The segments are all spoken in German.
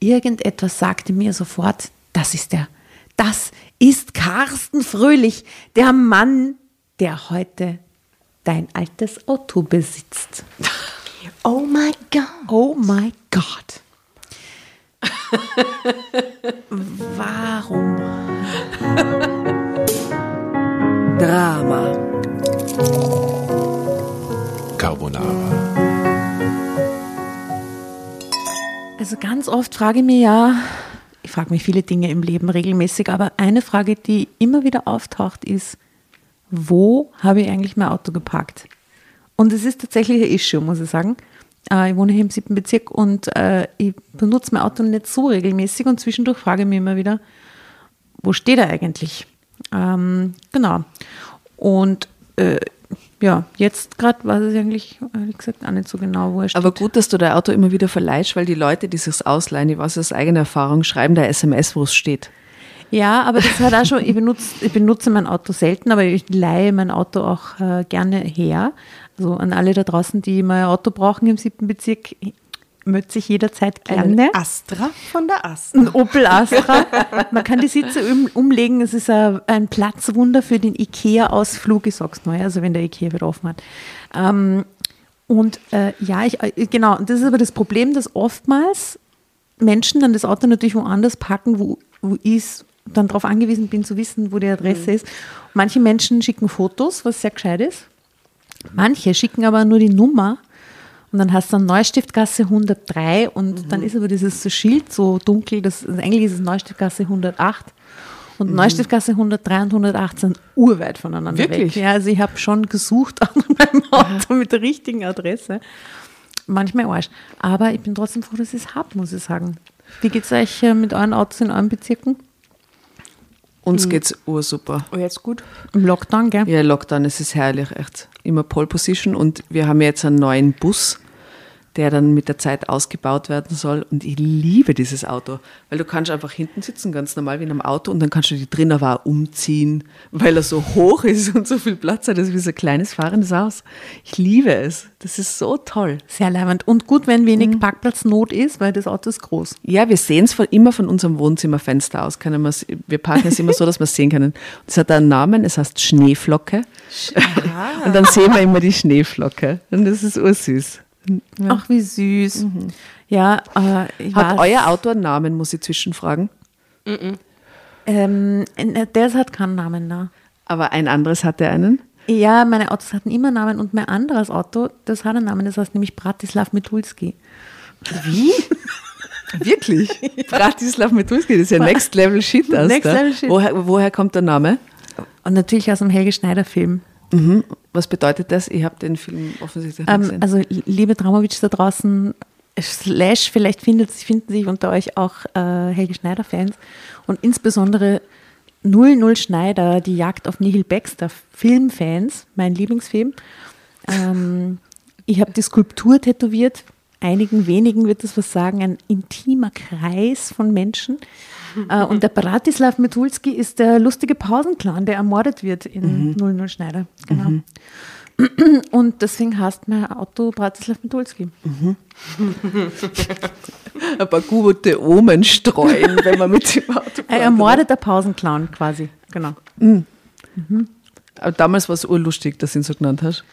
irgendetwas sagte mir sofort, das ist der, das ist Carsten Fröhlich, der Mann, der heute dein altes Auto besitzt. Oh my God. Oh my God. Warum? Drama. Carbonara. Also ganz oft frage ich mich ja, ich frage mich viele Dinge im Leben regelmäßig, aber eine Frage, die immer wieder auftaucht, ist, wo habe ich eigentlich mein Auto geparkt? Und es ist tatsächlich ein Issue, muss ich sagen. Äh, ich wohne hier im siebten Bezirk und äh, ich benutze mein Auto nicht so regelmäßig und zwischendurch frage ich mich immer wieder, wo steht er eigentlich? Ähm, genau. Und äh, ja, jetzt gerade weiß ich eigentlich, ehrlich gesagt, auch nicht so genau, wo er steht. Aber gut, dass du dein Auto immer wieder verleihst, weil die Leute, die sich ausleihen, ich weiß aus eigener Erfahrung, schreiben da SMS, wo es steht. Ja, aber das hat auch schon, ich benutze, ich benutze mein Auto selten, aber ich leihe mein Auto auch äh, gerne her. Also an alle da draußen, die mal ein Auto brauchen im siebten Bezirk, möchte sich jederzeit gerne. Einen Astra von der Astra. Ein Opel Astra. Man kann die Sitze um, umlegen. Es ist ein, ein Platzwunder für den IKEA-Ausflug, ich sag's mal, also wenn der IKEA wieder offen hat. Ähm, und äh, ja, ich, äh, genau, das ist aber das Problem, dass oftmals Menschen dann das Auto natürlich woanders parken, wo, wo ich dann darauf angewiesen bin zu wissen, wo die Adresse ist. Manche Menschen schicken Fotos, was sehr gescheit ist. Manche schicken aber nur die Nummer und dann hast du dann Neustiftgasse 103 und dann ist aber dieses Schild so dunkel, das, also eigentlich ist es Neustiftgasse 108 und Neustiftgasse 103 und 108 sind urweit voneinander Wirklich? weg. Ja, also ich habe schon gesucht an meinem Auto mit der richtigen Adresse. Manchmal Arsch. Aber ich bin trotzdem froh, dass ich es habe, muss ich sagen. Wie geht es euch äh, mit euren Autos in euren Bezirken? Uns geht's ursuper. Oh, jetzt gut. Im Lockdown, gell? Ja, Lockdown, es ist herrlich, echt. Immer Pole Position und wir haben jetzt einen neuen Bus, der dann mit der Zeit ausgebaut werden soll. Und ich liebe dieses Auto, weil du kannst einfach hinten sitzen, ganz normal wie in einem Auto, und dann kannst du die drin aber auch umziehen, weil er so hoch ist und so viel Platz hat. Das ist wie so ein kleines fahrendes Haus. Ich liebe es. Das ist so toll. Sehr leibend. Und gut, wenn wenig Parkplatznot ist, weil das Auto ist groß. Ja, wir sehen es von, immer von unserem Wohnzimmerfenster aus. Können wir's- wir parken es immer so, dass wir es sehen können. Es hat einen Namen, es heißt Schneeflocke. Und dann sehen wir immer die Schneeflocke. Und das ist ursüß. Ach, wie süß. Ja, äh, ich Hat weiß, euer Auto einen Namen, muss ich zwischenfragen? Ähm, äh, das hat keinen Namen, na. Aber ein anderes hatte einen? Ja, meine Autos hatten immer Namen und mein anderes Auto, das hat einen Namen, das heißt nämlich Bratislav Mitulski. Wie? Wirklich? Bratislav Metulski, das ist ja Next Level Shit. Next da. Level Shit. Woher, woher kommt der Name? Und natürlich aus dem Helge Schneider-Film. Mhm. Was bedeutet das? Ich habe den Film offensichtlich nicht Ähm, gesehen. also, liebe Dramovic da draußen, slash, vielleicht findet, finden sich unter euch auch äh, Helge Schneider-Fans und insbesondere 00 Schneider, die Jagd auf Nihil Baxter, Filmfans, mein Lieblingsfilm. Ähm, ich habe die Skulptur tätowiert. Einigen wenigen wird das was sagen, ein intimer Kreis von Menschen. Äh, und der Bratislav Metulski ist der lustige Pausenclown, der ermordet wird in 00 Schneider. Genau. Und deswegen heißt mein Auto Bratislav Mitulski. Ein paar gute Omen streuen, wenn man mit dem Auto Ein ermordeter Pausenclown quasi. Genau. Aber damals war es urlustig, dass du ihn so genannt hast.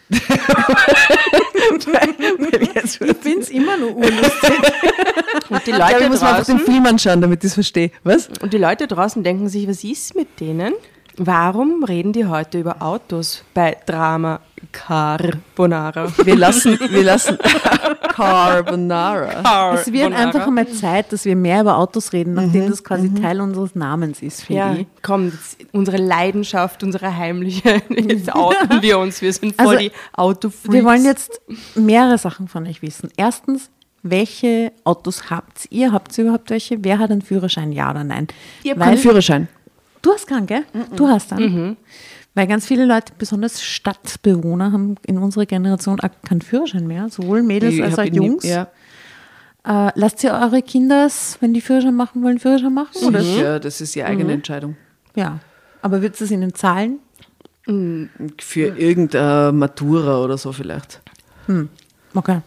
Ich finde es immer nur urlustig. Und die Leute ich muss mir einfach den Film anschauen, damit ich es verstehe. Was? und die Leute draußen denken sich, was ist mit denen? Warum reden die heute über Autos bei Drama Carbonara? Wir lassen, wir lassen Carbonara. Es wird einfach einmal Zeit, dass wir mehr über Autos reden, nachdem das quasi Teil unseres Namens ist, finde Ja, ich. komm, unsere Leidenschaft, unsere heimliche, jetzt outen wir uns, wir sind voll Also, die Autofreaks. Wir wollen jetzt mehrere Sachen von euch wissen. Erstens, welche Autos habt ihr? Habt ihr überhaupt welche? Wer hat einen Führerschein, ja oder nein? Ich habe keinen Führerschein. Du hast keinen, gell? Du hast einen. Weil ganz viele Leute, besonders Stadtbewohner, haben in unserer Generation auch keinen Führerschein mehr, sowohl Mädels Ich als auch ihn nie- Jungs. Ja, Äh, lasst ihr eure Kinder, wenn die Führerschein machen wollen, Führerschein machen? Oder? ja, das ist ihre eigene Entscheidung. Ja. Aber wird es ihnen zahlen? Für irgendeine Matura oder so vielleicht. Okay.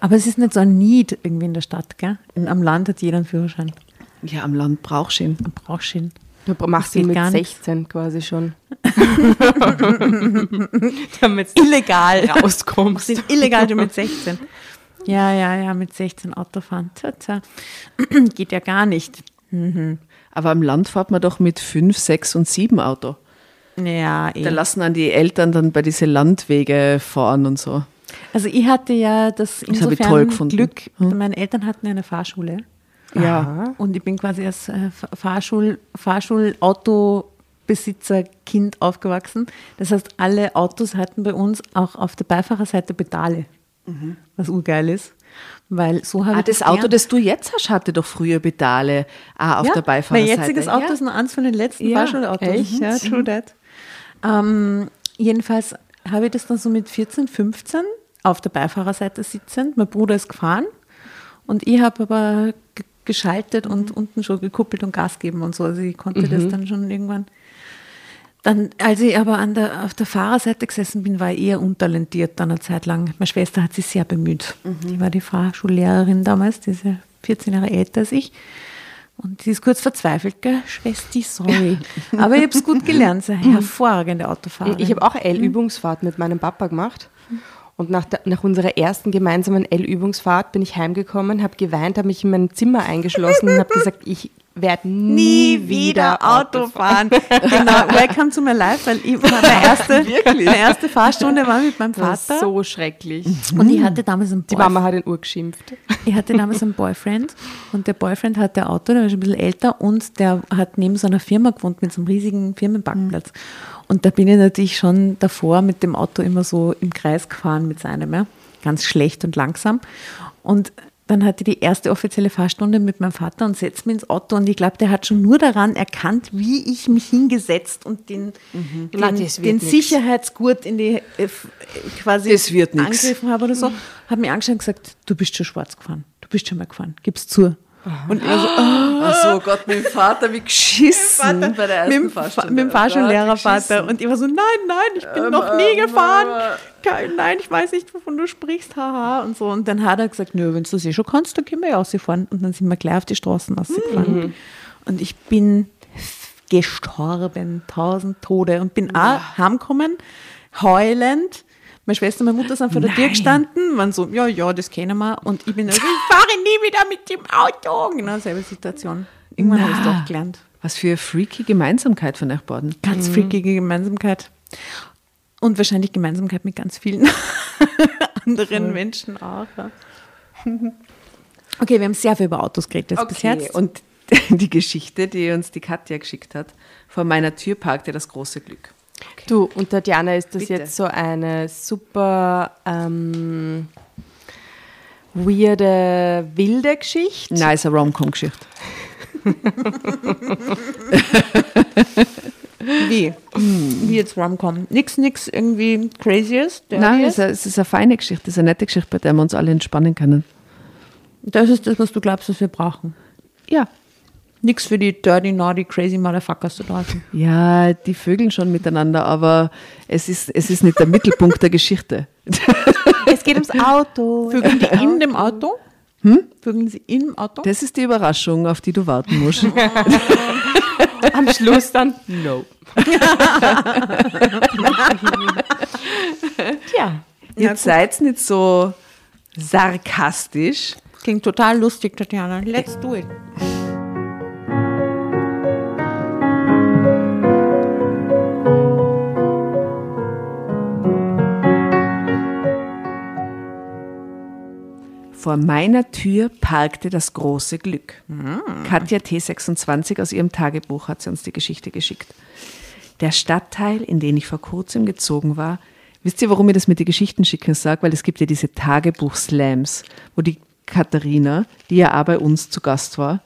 Aber es ist nicht so ein Need irgendwie in der Stadt, gell? Am Land hat jeder einen Führerschein. Ja, am Land brauchst du ihn. Man braucht ihn. Du machst ihn mit gar nichts. 16 quasi schon. Damit Illegal. rauskommst. sind illegal schon mit 16. Ja, ja, ja, mit 16 Autofahren. Tja. Geht ja gar nicht. Aber am Land fährt man doch mit fünf, sechs und sieben Auto. Ja, eh. Da lassen dann die Eltern dann bei diese Landwege fahren und so. Also ich hatte ja das Das insofern. Glück, Hm. meine Eltern hatten eine Fahrschule Ja. und ich bin quasi als äh, Fahrschul, Fahrschulauto-Besitzer-Kind aufgewachsen. Das heißt, alle Autos hatten bei uns auch auf der Beifahrerseite Pedale, was urgeil ist. Weil so habe Ah, das Auto, das du jetzt hast, hatte doch früher Pedale ah, auf ja, der Beifahrerseite. Mein jetziges Auto ja. ist noch eins von den letzten Ja, Fahrschulautos. echt? Ja, true that. Ähm, jedenfalls habe ich das dann so mit 14, 15 auf der Beifahrerseite sitzend. Mein Bruder ist gefahren und ich habe aber geschaltet und unten schon gekuppelt und Gas geben und so. Also ich konnte das dann schon irgendwann. Dann, als ich aber an der, auf der Fahrerseite gesessen bin, war ich eher untalentiert dann eine Zeit lang. Meine Schwester hat sich sehr bemüht. Die war die Fahrschullehrerin damals, die ist ja 14 Jahre älter als ich. Und sie ist kurz verzweifelt, gell? Schwesti, sorry. Aber ich habe es gut gelernt, hervorragende Autofahrerin. Ich habe auch L-Übungsfahrt mit meinem Papa gemacht. Und nach, der, nach unserer ersten gemeinsamen L-Übungsfahrt bin ich heimgekommen, habe geweint, habe mich in mein Zimmer eingeschlossen und habe gesagt, ich werde nie wieder Auto fahren. genau, welcome to my life, weil ich, meine, erste, meine erste Fahrstunde war mit meinem Das war Vater. so schrecklich. und ich hatte damals einen Die Boyfriend. Mama hat ihn urgeschimpft. Ich hatte damals einen Boyfriend und der Boyfriend hatte ein Auto, der war schon ein bisschen älter und der hat neben so einer Firma gewohnt mit so einem riesigen Firmenparkplatz. Und da bin ich natürlich schon davor mit dem Auto immer so im Kreis gefahren mit seinem, ja. ganz schlecht und langsam. Und dann hatte ich die erste offizielle Fahrstunde mit meinem Vater und setzt mich ins Auto und ich glaube, der hat schon nur daran erkannt, wie ich mich hingesetzt und den, Na, den, wird den. Sicherheitsgurt in die äh, quasi angegriffen habe oder so, hat mir angeschaut und gesagt, du bist schon schwarz gefahren, du bist schon mal gefahren, gib's zu. Und ich war so, oh, Ach so, Gott, mit dem Vater wie geschissen bei der ersten mit Fahrstunde. mit dem Fahrschullehrervater. Und ich war so, nein, nein, ich bin Ähm, noch nie ähm, gefahren. äh. Kein, nein, ich weiß nicht, wovon du sprichst, haha. Und so. Und dann hat er gesagt, nö, wenn du das eh schon kannst, dann können wir ja rausfahren. Und dann sind wir gleich auf die Straßen rausgefahren. Und ich bin gestorben, tausend Tode. Und bin auch heimgekommen, heulend. Meine Schwester und meine Mutter sind vor der Tür gestanden, waren so, ja, ja, das kennen wir. Und ich bin also, ich fahre nie wieder mit dem Auto. Genau selbe Situation. Irgendwann habe ich es doch gelernt. Was für eine freaky Gemeinsamkeit von euch beiden. Ganz freakige Gemeinsamkeit. Und wahrscheinlich Gemeinsamkeit mit ganz vielen anderen Menschen auch. Okay, wir haben sehr viel über Autos geredet jetzt bis jetzt. Und die Geschichte, die uns die Katja geschickt hat, vor meiner Tür parkte das große Glück. Du, und Tatjana, ist das Bitte. jetzt so eine super ähm, weirde, wilde Geschichte? Nein, ist eine Rom-Com-Geschichte. Wie? Wie jetzt Rom-Com? Nix, nix irgendwie Craziest? Nein, es ist, eine, es ist eine feine Geschichte, es ist eine nette Geschichte, bei der wir uns alle entspannen können. Das ist das, was du glaubst, was wir brauchen. Ja. Nix für die dirty, naughty, crazy Motherfuckers da draußen. Ja, die vögeln schon miteinander, aber es ist, es ist nicht der Mittelpunkt der Geschichte. Es geht ums Auto. Vögeln die in dem Auto? Hm? Vögeln sie im Auto? Das ist die Überraschung, auf die du warten musst. Am Schluss dann, no. ja. Ihr seid nicht so sarkastisch. Klingt total lustig, Tatjana. Let's do it. Vor meiner Tür parkte das große Glück. Katja T26 aus ihrem Tagebuch hat sie uns die Geschichte geschickt. Der Stadtteil, in den ich vor kurzem gezogen war, wisst ihr, warum ich das mit den Geschichten schicken sage? Weil es gibt ja diese Tagebuch-Slams, wo die Katharina, die ja auch bei uns zu Gast war,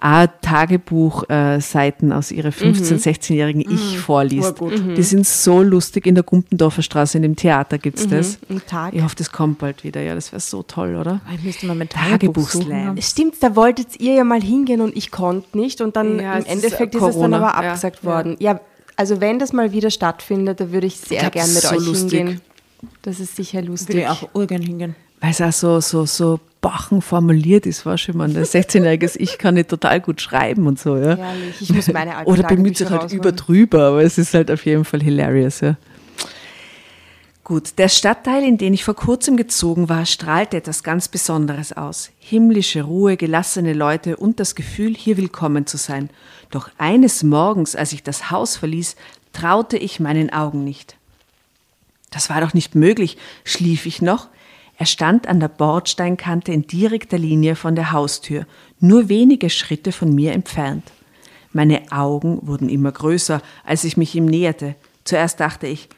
auch Tagebuchseiten aus ihrer 15-, 16-jährigen Ich vorliest. Die sind so lustig. In der Gumpendorfer Straße, in dem Theater gibt es das. Ein Tag. Ich hoffe, das kommt bald wieder. Ja, das wäre so toll, oder? Ich müsste mal mit Tagebuchslam. Stimmt, da wolltet ihr ja mal hingehen und ich konnte nicht und dann Ja, im es ist Endeffekt ist, es dann aber ja. abgesagt worden. Ja, also wenn das mal wieder stattfindet, da würde ich sehr glaub, gern das mit so euch lustig. hingehen. Das ist sicher Würde lustig. ich auch urgern hingehen. Weil es auch so, so, so bachen formuliert ist, weißt du, ich meine, ein 16-jähriges Ich kann nicht total gut schreiben und so, ja. Herrlich. Ich muss meine alten Oder bemüht sich halt rausholen. über drüber, aber es ist halt auf jeden Fall hilarious, ja. Gut, der Stadtteil, in den ich vor kurzem gezogen war, strahlte etwas ganz Besonderes aus. Himmlische Ruhe, gelassene Leute und das Gefühl, hier willkommen zu sein. Doch eines Morgens, als ich das Haus verließ, traute ich meinen Augen nicht. Das war doch nicht möglich. Schlief ich noch? Er stand an der Bordsteinkante in direkter Linie von der Haustür, nur wenige Schritte von mir entfernt. Meine Augen wurden immer größer, als ich mich ihm näherte. Zuerst dachte ich,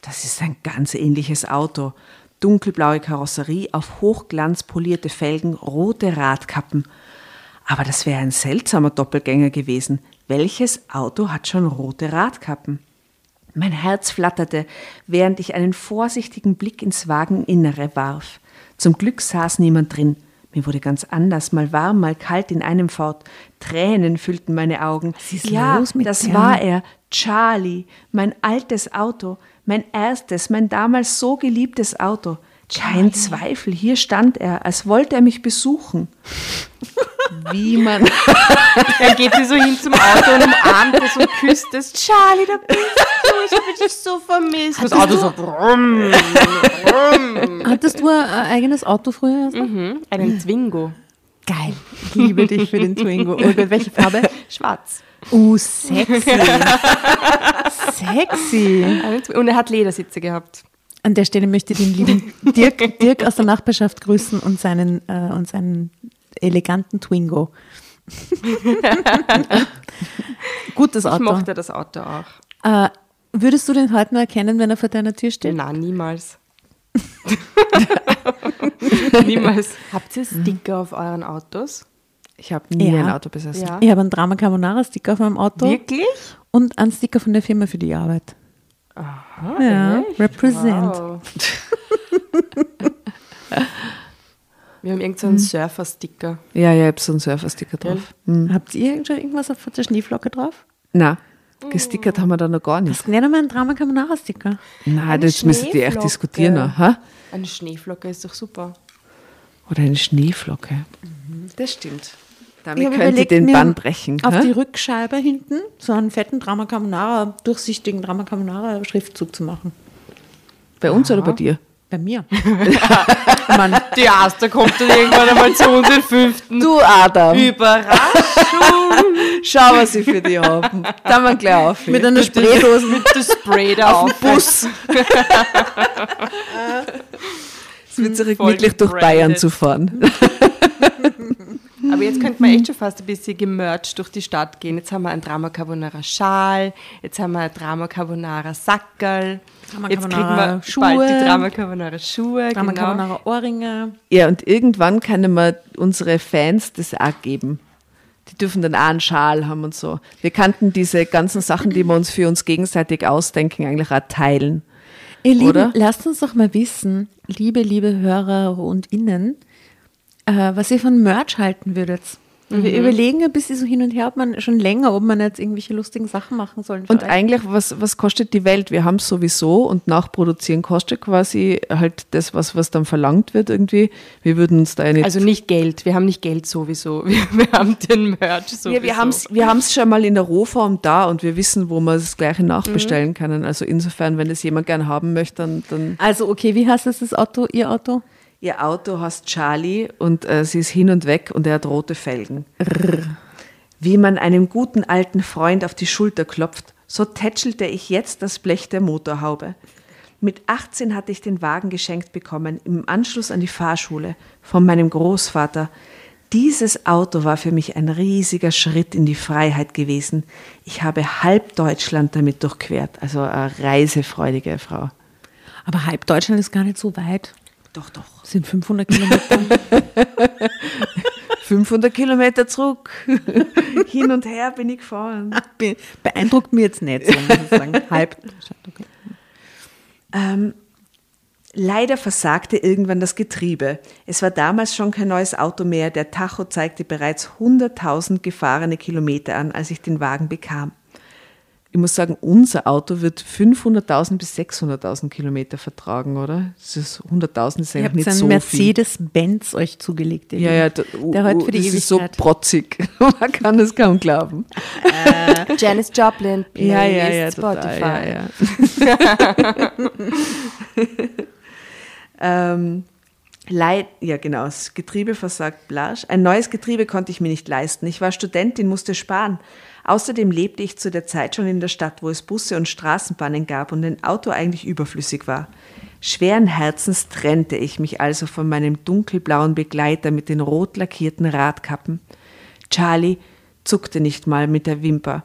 das ist ein ganz ähnliches Auto. Dunkelblaue Karosserie, auf Hochglanz polierte Felgen, rote Radkappen. Aber das wäre ein seltsamer Doppelgänger gewesen. Welches Auto hat schon rote Radkappen? Mein Herz flatterte, während ich einen vorsichtigen Blick ins Wageninnere warf. Zum Glück saß niemand drin. Mir wurde ganz anders, mal warm, mal kalt in einem fort. Tränen füllten meine Augen. ist ja, los mit das der? war er, Charlie, mein altes Auto, mein erstes, mein damals so geliebtes Auto. Kein Zweifel, hier stand er, als wollte er mich besuchen. Wie man Er geht sie so hin zum Auto und umarmt es und küsst es. Charlie, da bist du. Ich habe dich so vermisst. Das Auto so brumm, brumm. Hattest du ein, eigenes Auto früher? Mhm. Einen Zwingo. Geil. Ich liebe dich für den Twingo. Oh Gott, welche Farbe? Schwarz. Uh, sexy. sexy. Und er hat Ledersitze gehabt. An der Stelle möchte ich den lieben Dirk, Dirk aus der Nachbarschaft grüßen und seinen, äh, und seinen eleganten Twingo. Gutes Ich Auto. mochte das Auto auch. Äh, würdest du den heute noch erkennen, wenn er vor deiner Tür steht? Nein, niemals. niemals. Habt ihr Sticker auf euren Autos? Ich habe nie Ja. ein Auto besessen. Ja. Ich habe einen Drama Carbonara Sticker auf meinem Auto Wirklich? und einen Sticker von der Firma für die Arbeit. Aha, Ja, echt? represent. Wow. Wir haben irgendeinen so einen Surfer-Sticker. Ja, ja, ich habe so einen Surfer-Sticker drauf. Hm. Habt ihr schon irgendwas auf der Schneeflocke drauf? Na, gestickert haben wir da noch gar Das nicht. ist nicht einmal ein Drama Carbonara Sticker. Nein, das müsstet ihr echt diskutieren. Ha? Eine Schneeflocke ist doch super. Oder eine Schneeflocke. Das stimmt. Damit Ich hab könnt ihr überlegt, den Bann brechen. Auf ha? die Rückscheibe hinten so einen fetten Drama Carbonara, durchsichtigen Drama Carbonara Schriftzug zu machen. Bei uns oder bei dir? Bei mir. Mann, Die erste kommt dann irgendwann einmal zu uns den fünften. Du, Adam. Überraschung! Schau, was ich für dich habe. Da mal gleich auf. mit einer Spraydose. Mit dem Spray da auf. Bus. es wird Voll wirklich durch. Bayern zu fahren. Aber jetzt könnte man echt schon fast ein bisschen gemercht durch die Stadt gehen. Jetzt haben wir ein Drama Carbonara Schal, jetzt haben wir ein Drama Carbonara Sackerl, Drama jetzt kriegen wir Schuhe. bald die Drama Carbonara Schuhe. Drama genau. Carbonara Ohrringe. Ja, und irgendwann können wir unsere Fans das auch geben. Die dürfen dann auch einen Schal haben und so. Wir kannten diese ganzen Sachen, die wir uns für uns gegenseitig ausdenken, eigentlich auch teilen. Ihr Lieben, Oder? lasst uns doch mal wissen, liebe, liebe Hörer und Innen, äh, was ihr von Merch halten würdet. Wir überlegen ein bisschen so hin und her, ob man schon länger, ob man jetzt irgendwelche lustigen Sachen machen soll. Und euch. eigentlich, was, was kostet die Welt? Wir haben es sowieso und nachproduzieren kostet quasi halt das, was, was dann verlangt wird irgendwie. Wir würden uns da nicht... Also nicht Geld, wir haben nicht Geld sowieso. Wir, wir haben den Merch sowieso. ja, wir haben es wir haben's schon mal in der Rohform da und wir wissen, wo wir das gleiche nachbestellen können. Also insofern, wenn das jemand gern haben möchte, dann, dann Also okay, wie heißt das, das Auto, Ihr Auto? Ihr Auto heißt Charlie und äh, sie ist hin und weg und er hat rote Felgen. Wie man einem guten alten Freund auf die Schulter klopft, so tätschelte ich jetzt das Blech der Motorhaube. Mit 18 hatte ich den Wagen geschenkt bekommen, im Anschluss an die Fahrschule, von meinem Großvater. Dieses Auto war für mich ein riesiger Schritt in die Freiheit gewesen. Ich habe halb Deutschland damit durchquert, also eine reisefreudige Frau. Aber halb Deutschland ist gar nicht so weit. Doch, doch. Sind 500 Kilometer. 500 Kilometer zurück. Hin und her bin ich gefahren. Be- Beeindruckt mich jetzt nicht so, muss ich sagen. Halb okay. Ähm, leider versagte irgendwann das Getriebe. Es war damals schon kein neues Auto mehr. Der Tacho zeigte bereits 100.000 gefahrene Kilometer an, als ich den Wagen bekam. Ich muss sagen, unser Auto wird 500.000 bis 600.000 Kilometer vertragen, oder? Das ist 100.000 ist Ihr eigentlich habt nicht einen so viel. Mercedes-Benz euch zugelegt. Ja, ja, da, der heute für die das ist so Ewigkeit. protzig. Man kann es kaum glauben. Janis Joplin, Ja, ja, ja, Playlist, total, Spotify. ja, ja. ähm, Leid, ja genau, das Getriebe versagt Blasch. Ein neues Getriebe konnte ich mir nicht leisten. Ich war Studentin, musste sparen. Außerdem lebte ich zu der Zeit schon in der Stadt, wo es Busse und Straßenbahnen gab und ein Auto eigentlich überflüssig war. Schweren Herzens trennte ich mich also von meinem dunkelblauen Begleiter mit den rot lackierten Radkappen. Charlie zuckte nicht mal mit der Wimper,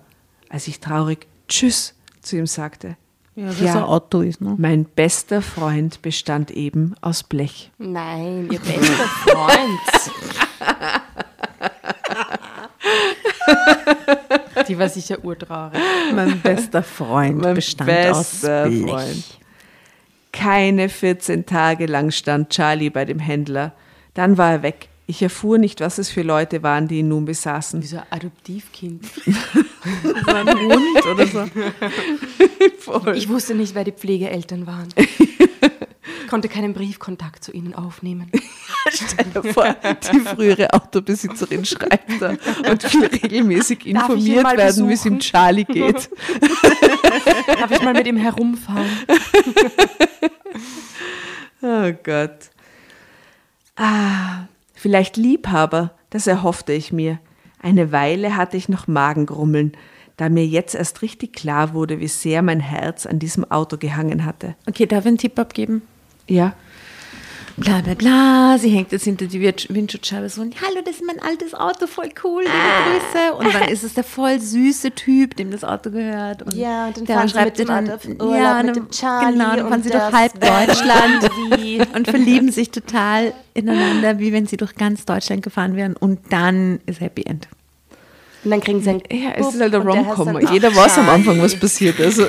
als ich traurig Tschüss zu ihm sagte. Ja, das ein Auto ist, ne? Mein bester Freund bestand eben aus Blech. Nein, ihr bester Freund. Die war sicher urtraurig. Mein bester Freund Mein bestand bester aus Blech. Freund. Keine 14 Tage lang stand Charlie bei dem Händler. Dann war er weg. Ich erfuhr nicht, was es für Leute waren, die ihn nun besaßen. Wie so ein Adoptivkind. Ein Hund oder so. Ich wusste nicht, wer die Pflegeeltern waren. Ich konnte keinen Briefkontakt zu ihnen aufnehmen. Stell dir vor, die frühere Autobesitzerin schreibt da und will regelmäßig informiert werden, wie es ihm? Charlie geht. Darf ich mal mit ihm herumfahren? Oh Gott. Ah, vielleicht Liebhaber, das erhoffte ich mir. Eine Weile hatte ich noch Magengrummeln, da mir jetzt erst richtig klar wurde, wie sehr mein Herz an diesem Auto gehangen hatte. Okay, darf ich einen Tipp abgeben? Ja, Bla bla bla, sie hängt jetzt hinter die Wind- Windschutzscheibe so und hallo, das ist mein altes Auto, voll cool, liebe Grüße. Und dann ist es der voll süße Typ, dem das Auto gehört. Und Ja, und dann der sie schreibt auf Urlaub ja, mit dann- dem Charlie Genau, dann fahren sie durch halb Deutschland und verlieben sich total ineinander, wie wenn sie durch ganz Deutschland gefahren wären. Und dann ist Happy End. Und dann kriegen sie ein ja es ist halt ein der Rom-Com. dann Jeder weiß am. Anfang, was passiert. Also,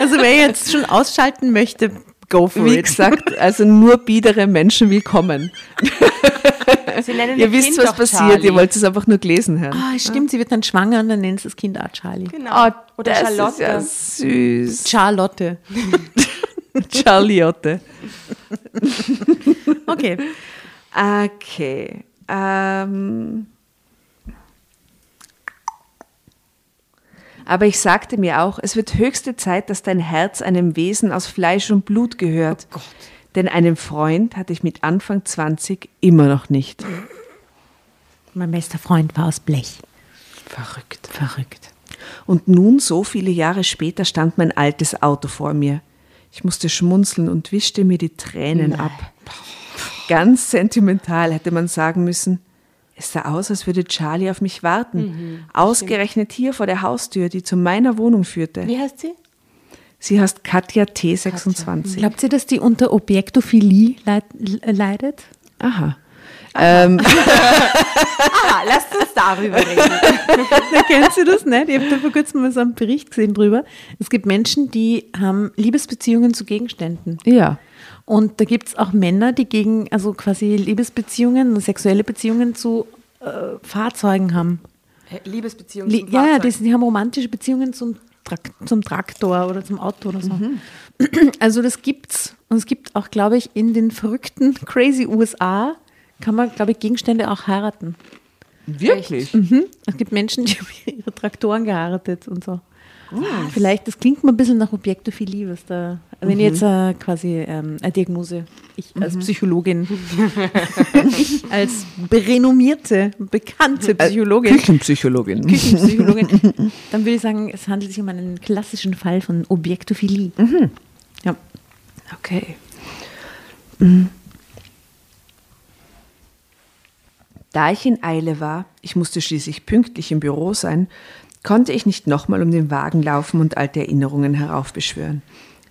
Also wer jetzt schon ausschalten möchte, go for wie it. gesagt, also nur biedere Menschen willkommen. Sie nennen Ihr wisst, Kind was passiert, Charlie. ihr wollt es einfach nur gelesen hören. Ah, stimmt, sie wird dann schwanger und dann nennt sie das Kind auch Charlie. Genau. Oh, Oder das Charlotte. ist ja süß. Charlotte. Charliotte. Okay. Okay. Ähm. Aber ich sagte mir auch, es wird höchste Zeit, dass dein Herz einem Wesen aus Fleisch und Blut gehört. Denn einen Freund hatte ich mit Anfang 20 immer noch nicht. Mein bester Freund war aus Blech. Verrückt. Verrückt. Und nun, so viele Jahre später, stand mein altes Auto vor mir. Ich musste schmunzeln und wischte mir die Tränen ab. Ganz sentimental hätte man sagen müssen. Es sah aus, als würde Charlie auf mich warten. Ausgerechnet hier vor der Haustür, die zu meiner Wohnung führte. Wie heißt sie? Sie heißt Katja T26. Glaubt ihr, dass die unter Objektophilie leid, leidet? Aha. Ähm, Ah, lasst uns darüber reden. Na, kennst du das nicht? Ich habe da vor kurzem mal so einen Bericht gesehen drüber. Es gibt Menschen, die haben Liebesbeziehungen zu Gegenständen. ja. Und da gibt es auch Männer, die gegen, also quasi Liebesbeziehungen sexuelle Beziehungen zu äh, Fahrzeugen haben. Liebesbeziehung Li zum ja, ja, Fahrzeug. die, haben romantische Beziehungen zum, Trak zum Traktor oder zum Auto oder so. Mhm. Also das gibt's. Und es gibt auch, glaube ich, in den verrückten, crazy USA kann man, glaube ich, Gegenstände auch heiraten. Wirklich? Es gibt Menschen, die haben ihre Traktoren geheiratet und so. Vielleicht, das klingt mal ein bisschen nach Objektophilie, was da, wenn ich jetzt äh, quasi ähm, eine Diagnose, ich als Psychologin, ich als renommierte, bekannte Psychologin, Küchenpsychologin. Küchenpsychologin, dann würde ich sagen, es handelt sich um einen klassischen Fall von Objektophilie. Ja. Okay. Mhm. Da ich in Eile war, ich musste schließlich pünktlich im Büro sein, konnte ich nicht nochmal um den Wagen laufen und alte Erinnerungen heraufbeschwören.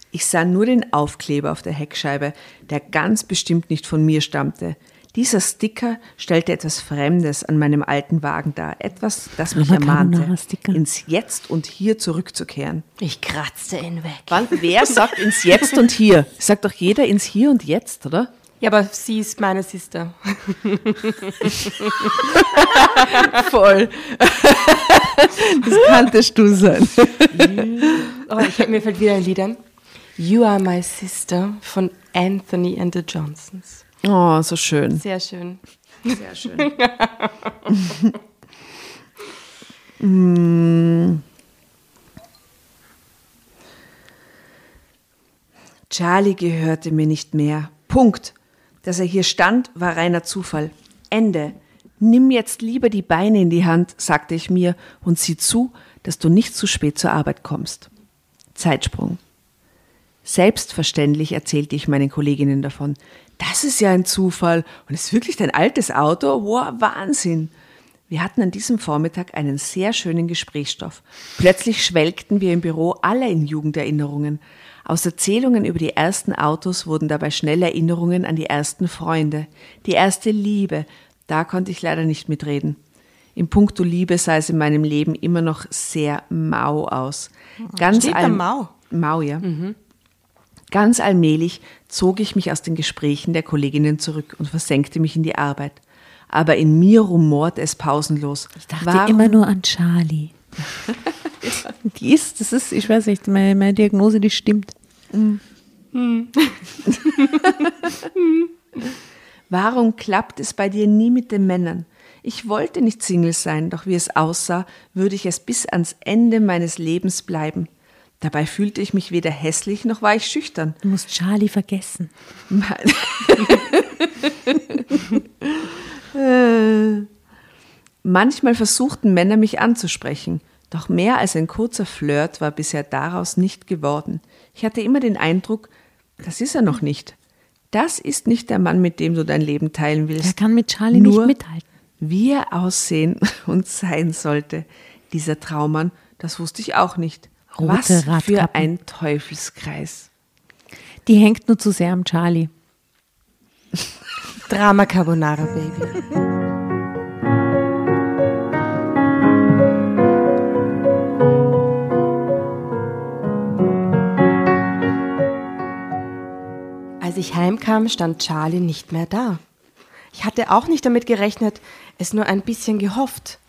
Ich sah nur den Aufkleber auf der Heckscheibe, der ganz bestimmt nicht von mir stammte. Dieser Sticker stellte etwas Fremdes an meinem alten Wagen dar, etwas, das mich Mama ermahnte, ins Jetzt und Hier zurückzukehren. Ich kratzte ihn weg. Wann, wer sagt ins Jetzt und Hier? Sagt doch jeder ins Hier und Jetzt, oder? Ja, aber sie ist meine Sister. Voll. das kanntest du sein. Oh, ich, mir fällt wieder ein Lied ein. You Are My Sister von Anthony and the Johnsons. Oh, so schön. Sehr schön. Sehr schön. Mm. Charlie gehörte mir nicht mehr. Punkt. Dass er hier stand, war reiner Zufall. Ende. Nimm jetzt lieber die Beine in die Hand, sagte ich mir, und sieh zu, dass du nicht zu spät zur Arbeit kommst. Zeitsprung. Selbstverständlich erzählte ich meinen Kolleginnen davon. Das ist ja ein Zufall. Und ist wirklich dein altes Auto? Wow, Wahnsinn. Wir hatten an diesem Vormittag einen sehr schönen Gesprächsstoff. Plötzlich schwelgten wir im Büro alle in Jugenderinnerungen. Aus Erzählungen über die ersten Autos wurden dabei schnell Erinnerungen an die ersten Freunde, die erste Liebe. Da konnte ich leider nicht mitreden. Im Punkto Liebe sah es in meinem Leben immer noch sehr mau aus. Ganz Steht da all- mau? Mau, ja. Ganz allmählich zog ich mich aus den Gesprächen der Kolleginnen zurück und versenkte mich in die Arbeit. Aber in mir rumort es pausenlos. Ich dachte Warum- immer nur an Charlie. Die ist, das ist, ich weiß nicht, meine, meine Diagnose, die stimmt. Warum klappt es bei dir nie mit den Männern? Ich wollte nicht Single sein, doch wie es aussah, würde ich es bis ans Ende meines Lebens bleiben. Dabei fühlte ich mich weder hässlich noch war ich schüchtern. Du musst Charlie vergessen. Manchmal versuchten Männer mich anzusprechen, doch mehr als ein kurzer Flirt war bisher daraus nicht geworden. Ich hatte immer den Eindruck, das ist er noch nicht. Das ist nicht der Mann, mit dem du dein Leben teilen willst. Der kann mit Charlie Nur nicht mithalten. Wie er aussehen und sein sollte, dieser Traummann, das wusste ich auch nicht. Rote Was für ein Teufelskreis. Die hängt nur zu sehr am Charlie. Drama Carbonara Baby. Als ich heimkam, stand Charlie nicht mehr da. Ich hatte auch nicht damit gerechnet, es nur ein bisschen gehofft.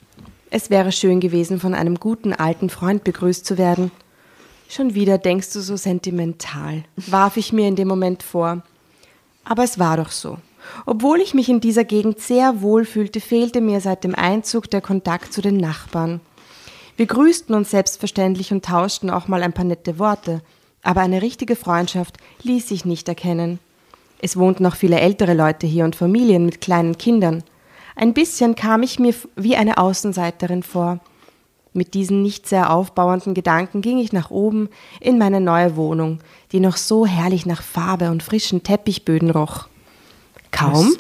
Es wäre schön gewesen, von einem guten alten Freund begrüßt zu werden. Schon wieder denkst du so sentimental, warf ich mir in dem Moment vor. Aber es war doch so. Obwohl ich mich in dieser Gegend sehr wohl fühlte, fehlte mir seit dem Einzug der Kontakt zu den Nachbarn. Wir grüßten uns selbstverständlich und tauschten auch mal ein paar nette Worte, aber eine richtige Freundschaft ließ sich nicht erkennen. Es wohnten noch viele ältere Leute hier und Familien mit kleinen Kindern. Ein bisschen kam ich mir wie eine Außenseiterin vor. Mit diesen nicht sehr aufbauenden Gedanken ging ich nach oben in meine neue Wohnung, die noch so herrlich nach Farbe und frischen Teppichböden roch. Kaum,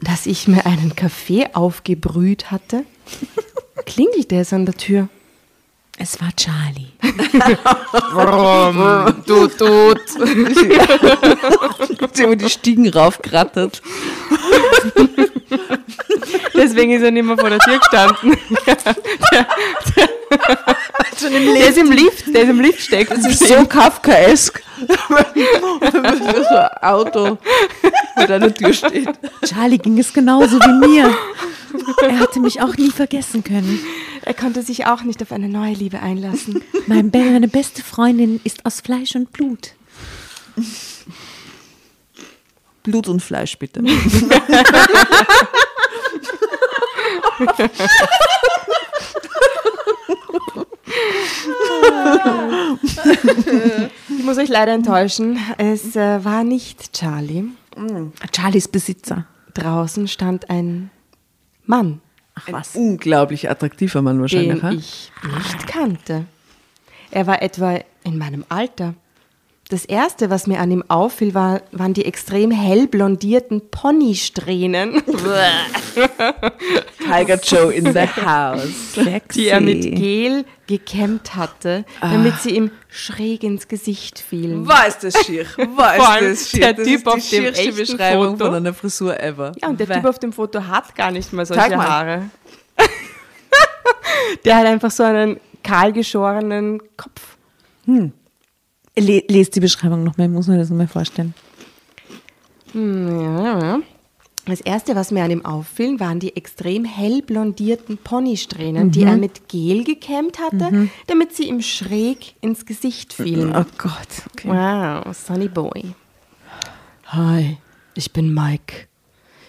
dass ich mir einen Kaffee aufgebrüht hatte, klingelte es an der Tür. Es war Charlie. Du tut. Sie über die Stiegen raufkrattert. Deswegen ist er nicht mehr vor der Tür gestanden. Der ist im Lift, der ist im Lift steckt. Das ist so Kafkaesk. Wenn so ein Auto vor deiner Tür steht. Charlie ging es genauso wie mir. Er hatte mich auch nie vergessen können. Er konnte sich auch nicht auf eine neue Liebe einlassen. Mein Be meine beste Freundin ist aus Fleisch und Blut. Blut und Fleisch, bitte. Ich muss euch leider enttäuschen, es äh, war nicht Charlie. Charlies Besitzer. Draußen stand ein Mann, Ach was. Unglaublich attraktiver Mann wahrscheinlich. den ha? ich nicht kannte. Er war etwa in meinem Alter. Das erste, was mir an ihm auffiel, war, waren die extrem hell blondierten Ponysträhnen, Tiger Joe in the house. Sexy. die er mit Gel gekämmt hatte, damit sie ihm schräg ins Gesicht fielen. War ist das schier? Ist das schier? der das Typ auf dem echten Beschreibung Foto. von einer Frisur ever. Ja, und der Weh. Typ auf dem Foto hat gar nicht mal solche mal. Haare. der hat einfach so einen kahlgeschorenen Kopf. Le lest die Beschreibung nochmal, ich muss mir das nochmal vorstellen. Ja. Das erste, was mir an ihm auffiel, waren die extrem hell blondierten Ponysträhnen, die er mit Gel gekämmt hatte, damit sie ihm schräg ins Gesicht fielen. Oh Gott. Okay. Wow, Sonny Boy. Hi, ich bin Mike.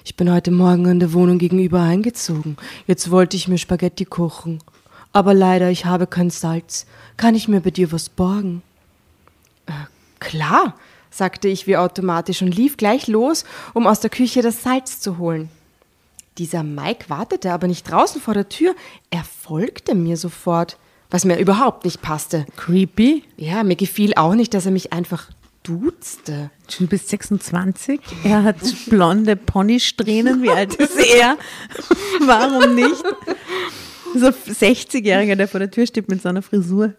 Ich bin heute Morgen an der Wohnung gegenüber eingezogen. Jetzt wollte ich mir Spaghetti kochen. Aber leider, ich habe kein Salz. Kann ich mir bei dir was borgen? Äh, klar, sagte ich wie automatisch und lief gleich los, um aus der Küche das Salz zu holen. Dieser Mike wartete aber nicht draußen vor der Tür, er folgte mir sofort, was mir überhaupt nicht passte. Creepy. Ja, mir gefiel auch nicht, dass er mich einfach duzte. Du bist 26. Er hat blonde Ponysträhnen. Wie alt ist er? Warum nicht? So ein 60-Jähriger, der vor der Tür steht mit seiner Frisur.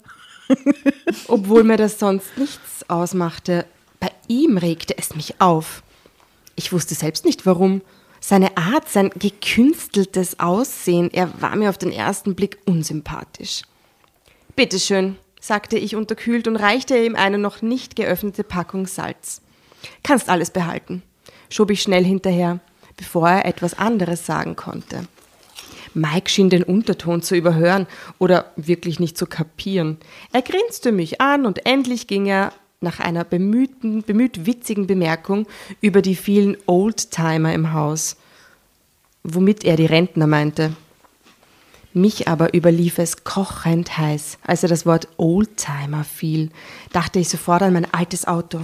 Obwohl mir das sonst nichts ausmachte. Bei ihm regte es mich auf. Ich wusste selbst nicht warum. Seine Art, sein gekünsteltes Aussehen, er war mir auf den ersten Blick unsympathisch. Bitteschön, sagte ich unterkühlt und reichte ihm eine noch nicht geöffnete Packung Salz. Kannst alles behalten, schob ich schnell hinterher, bevor er etwas anderes sagen konnte. Mike schien den Unterton zu überhören oder wirklich nicht zu kapieren. Er grinste mich an und endlich ging er nach einer bemühten, bemüht witzigen Bemerkung über die vielen Oldtimer im Haus, womit er die Rentner meinte. Mich aber überlief es kochend heiß. Als er das Wort Oldtimer fiel, dachte ich sofort an mein altes Auto.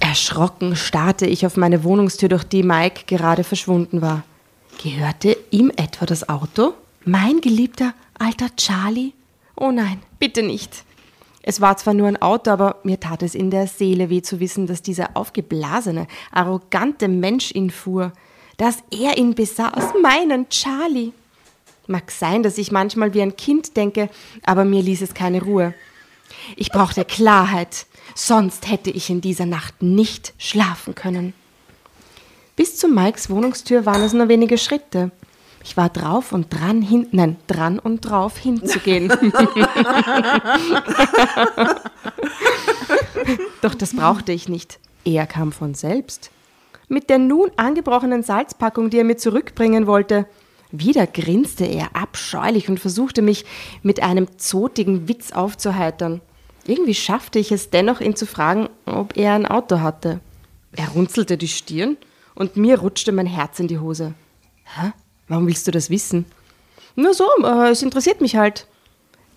Erschrocken starrte ich auf meine Wohnungstür, durch die Mike gerade verschwunden war. Gehörte ihm etwa das Auto? Mein geliebter alter Charlie? Oh nein, bitte nicht. Es war zwar nur ein Auto, aber mir tat es in der Seele weh zu wissen, dass dieser aufgeblasene, arrogante Mensch ihn fuhr, dass er ihn besaß, meinen Charlie. Mag sein, dass ich manchmal wie ein Kind denke, aber mir ließ es keine Ruhe. Ich brauchte Klarheit, sonst hätte ich in dieser Nacht nicht schlafen können. Bis zu Mikes Wohnungstür waren es nur wenige Schritte. Ich war drauf und dran hin, nein, dran und drauf hinzugehen. Doch das brauchte ich nicht. Er kam von selbst. Mit der nun angebrochenen Salzpackung, die er mir zurückbringen wollte. Wieder grinste er abscheulich und versuchte mich mit einem zotigen Witz aufzuheitern. Irgendwie schaffte ich es dennoch, ihn zu fragen, ob er ein Auto hatte. Er runzelte die Stirn und mir rutschte mein Herz in die Hose. Hä? Warum willst du das wissen? Nur so, äh, es interessiert mich halt.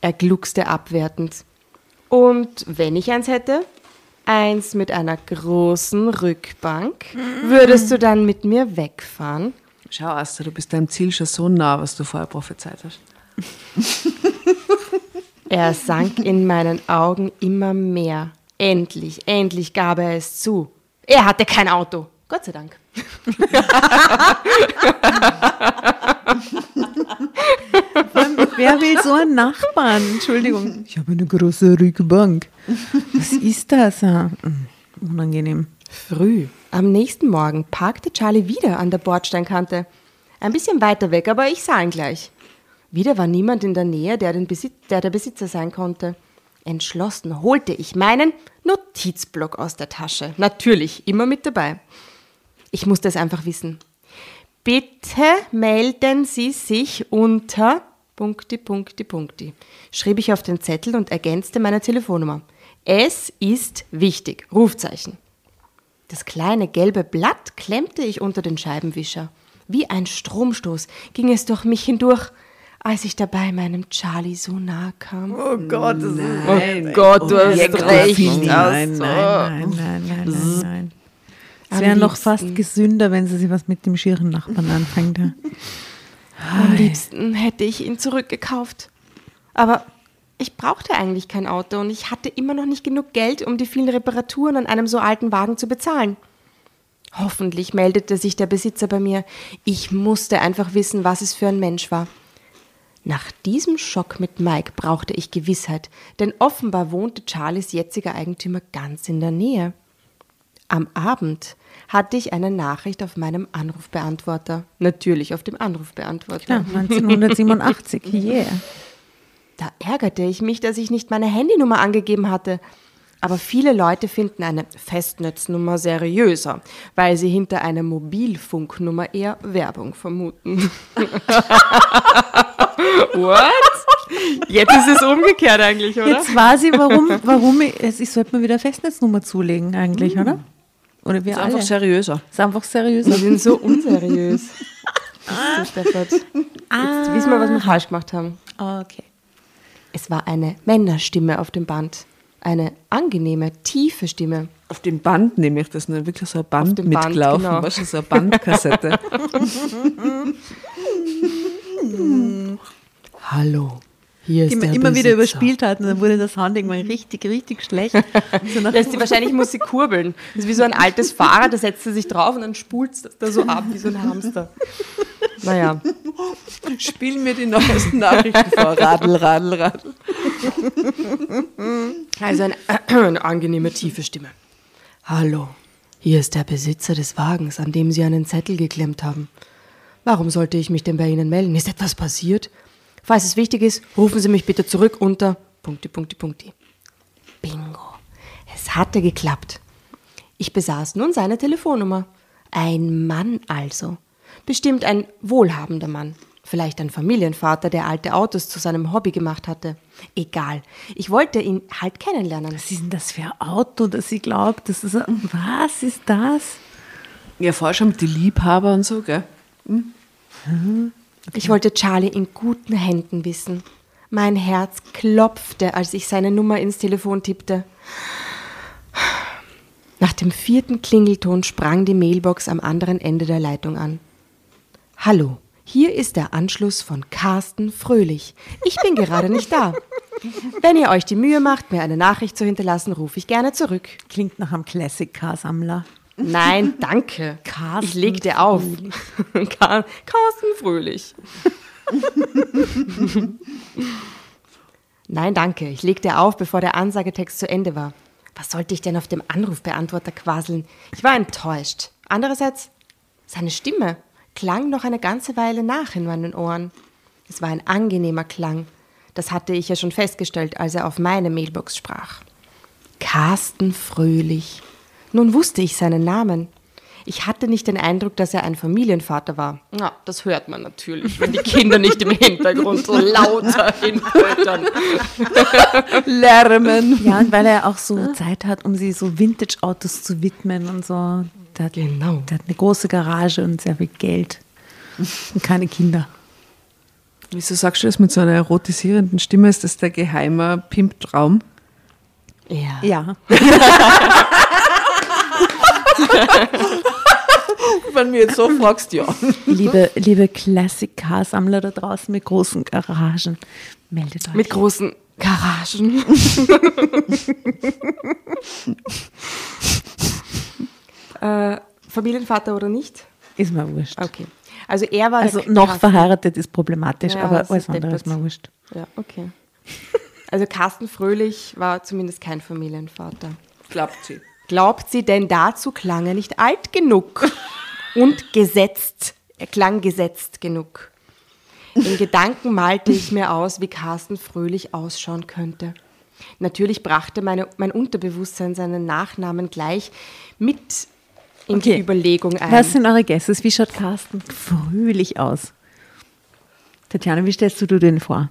Er gluckste abwertend. Und wenn ich eins hätte? Eins mit einer großen Rückbank. Würdest du dann mit mir wegfahren? Schau, Asta, du bist deinem Ziel schon so nah, was du vorher prophezeit hast. Er sank in meinen Augen immer mehr. Endlich, endlich gab er es zu. Er hatte kein Auto. Gott sei Dank. Wer will so einen Nachbarn? Entschuldigung. Ich habe eine große Rückbank. Was ist das? Ah, mm, Unangenehm. Früh. Am nächsten Morgen parkte Charlie wieder an der Bordsteinkante. Ein bisschen weiter weg, aber ich sah ihn gleich. Wieder war niemand in der Nähe, der, den Besitz, der der Besitzer sein konnte. Entschlossen holte ich meinen Notizblock aus der Tasche. Natürlich, immer mit dabei. Ich musste es einfach wissen. Bitte melden Sie sich unter Punkti, Punkti, Punkti. Schrieb ich auf den Zettel und ergänzte meine Telefonnummer. Es ist wichtig. Rufzeichen. Das kleine gelbe Blatt klemmte ich unter den Scheibenwischer. Wie ein Stromstoß ging es durch mich hindurch, als ich dabei meinem Charlie so nahe kam. Oh Gott, das Oh Gott, du hast recht. Nein, nein, nein, nein, nein, nein, nein. Es wäre noch fast gesünder, wenn sie sich was mit dem schieren Nachbarn anfängt. Am liebsten hätte ich ihn zurückgekauft. Aber ich brauchte eigentlich kein Auto und ich hatte immer noch nicht genug Geld, um die vielen Reparaturen an einem so alten Wagen zu bezahlen. Hoffentlich meldete sich der Besitzer bei mir. Ich musste einfach wissen, was es für ein Mensch war. Nach diesem Schock mit Mike brauchte ich Gewissheit, denn offenbar wohnte Charlies jetziger Eigentümer ganz in der Nähe. Am Abend hatte ich eine Nachricht auf meinem Anrufbeantworter. Natürlich auf dem Anrufbeantworter. Klar, 1987. Yeah. Da ärgerte ich mich, dass ich nicht meine Handynummer angegeben hatte. Aber viele Leute finden eine Festnetznummer seriöser, weil sie hinter einer Mobilfunknummer eher Werbung vermuten. What? Jetzt ist es umgekehrt eigentlich, oder? Jetzt weiß ich, warum, warum ich, es- ich sollte mir wieder eine Festnetznummer zulegen eigentlich, oder? Oder wir Ist alle. einfach seriöser. ist einfach seriös. Wir sind so unseriös. So, Steffert. Jetzt wissen wir, was wir falsch gemacht haben. Okay. Es war eine Männerstimme auf dem Band. Eine angenehme, tiefe Stimme. Auf dem Band nehme ich das, ne? wirklich so ein Band dem Band, mitgelaufen, genau. weißt du, so eine Bandkassette. Hallo, hier Die man immer wieder überspielt hat und dann wurde der Sound irgendwann richtig, richtig schlecht. So Lässt sie wahrscheinlich muss sie kurbeln. Das ist wie so ein altes Fahrrad, da setzt sie sich drauf und dann spult es da so ab wie so ein Hamster. Naja, Spiel mir die neuesten Nachrichten vor. Radl, Radl, Radl. also eine, eine angenehme, tiefe Stimme. Hallo, hier ist der Besitzer des Wagens, an dem Sie einen Zettel geklemmt haben. Warum sollte ich mich denn bei Ihnen melden? Ist etwas passiert? Falls es wichtig ist, rufen Sie mich bitte zurück unter Punkti, Punkti, Punkti. Bingo. Es hatte geklappt. Ich besaß nun seine Telefonnummer. Ein Mann also. Bestimmt ein wohlhabender Mann. Vielleicht ein Familienvater, der alte Autos zu seinem Hobby gemacht hatte. Egal. Ich wollte ihn halt kennenlernen. was ist denn das für ein Auto, das ich glaube? Das ist ein, was ist das? Ja, vorher schon mit die Liebhaber und so, gell? Ich wollte Charlie in guten Händen wissen. Mein Herz klopfte, als ich seine Nummer ins Telefon tippte. Nach dem vierten Klingelton sprang die Mailbox am anderen Ende der Leitung an. Hallo, hier ist der Anschluss von Carsten Fröhlich. Ich bin gerade nicht da. Wenn ihr euch die Mühe macht, mir eine Nachricht zu hinterlassen, rufe ich gerne zurück. Klingt nach einem Classic-Car-Sammler. Nein, danke. Carsten ich leg dir auf. Car Carsten Fröhlich. Nein, danke. Ich leg dir auf, bevor der Ansagetext zu Ende war. Was sollte ich denn auf dem Anrufbeantworter quasseln? Ich war enttäuscht. Andererseits, seine Stimme klang noch eine ganze Weile nach in meinen Ohren. Es war ein angenehmer Klang. Das hatte ich ja schon festgestellt, als er auf meine Mailbox sprach. Carsten Fröhlich. Nun wusste ich seinen Namen. Ich hatte nicht den Eindruck, dass er ein Familienvater war. Na, das hört man natürlich, wenn die Kinder nicht im Hintergrund so lauter hinpöttern. Lärmen. Ja, und weil er auch so Zeit hat, um sie so Vintage-Autos zu widmen und so. Der hat, Genau. der hat eine große Garage und sehr viel Geld. Und keine Kinder. Wieso sagst du das mit so einer erotisierenden Stimme? Ist das der geheime Pimp-Traum? Ja. Ja. Wenn du mir jetzt so fragst, ja. Liebe, liebe Classic-Car-Sammler da draußen mit großen Garagen, meldet euch. Mit großen Garagen. äh, Familienvater oder nicht? ist mir wurscht. Okay. Also er war Also noch Carsten- verheiratet ist problematisch, Ja, aber alles andere ist mir wurscht. Ja, okay. Also Carsten Fröhlich war zumindest kein Familienvater. Glaubt sie. Glaubt sie denn dazu klang er nicht alt genug und gesetzt? Er klang gesetzt genug. In Gedanken malte ich mir aus, wie Carsten Fröhlich ausschauen könnte. Natürlich brachte meine, mein Unterbewusstsein seinen Nachnamen gleich mit in die Okay. Überlegung ein. Was sind eure Guesses? Wie schaut Carsten fröhlich aus? Tatjana, wie stellst du dir den vor?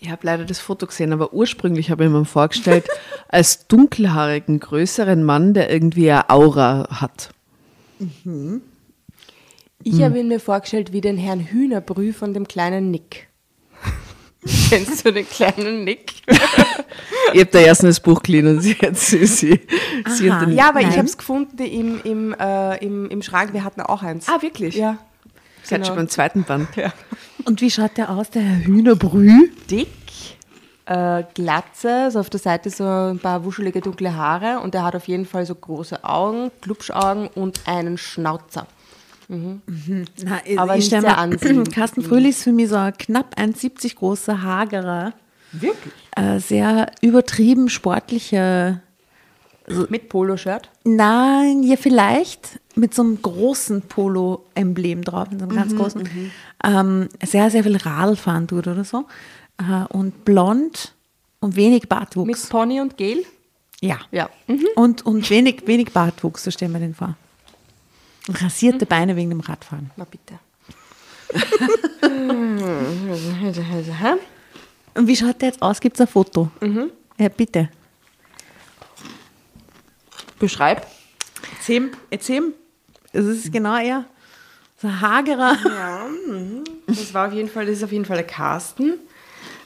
Ich habe leider das Foto gesehen, aber ursprünglich habe ich mir vorgestellt, als dunkelhaarigen, größeren Mann, der irgendwie eine Aura hat. Ich habe ihn mir vorgestellt wie den Herrn Hühnerbrü von dem kleinen Nick. Kennst du den kleinen Nick? Ich habe da erst das Buch gelesen und sie hat sie, sie, sie und den, Ja, aber ich Nein. habe es gefunden im, im, äh, im, im Schrank. Wir hatten auch eins. Ah, wirklich? Ja. sie hat genau. schon beim zweiten Band. Und wie schaut der aus, der Herr Hühnerbrü? Dick, äh, Glatze, so auf der Seite so ein paar wuschelige dunkle Haare und er hat auf jeden Fall so große Augen, Glubschaugen und einen Schnauzer. Na, Aber ich nicht stell sehr mir- ansehnlich. Carsten Fröhlich ist für mich so ein knapp 1,70 großer, hagerer, Wirklich? äh, sehr übertrieben sportlicher, Mit Poloshirt. nein, ja vielleicht mit so einem großen Polo-Emblem drauf, mit so einem ganz großen, ähm, sehr, sehr viel Radl fahren tut oder so. Äh, und blond und wenig Mit Bartwuchs. Pony und Gel. Ja. Ja. Mhm. Und, und wenig, wenig Bartwuchs, so stellen wir den vor. Rasierte Beine wegen dem Radfahren. Na bitte. Und wie schaut der jetzt aus? Gibt es ein Foto? Ja, bitte. Beschreib. Erzähl, erzähl. Es ist genau er. So ein hagerer. Ja, mhm. das war auf jeden Fall, das ist auf jeden Fall der Carsten.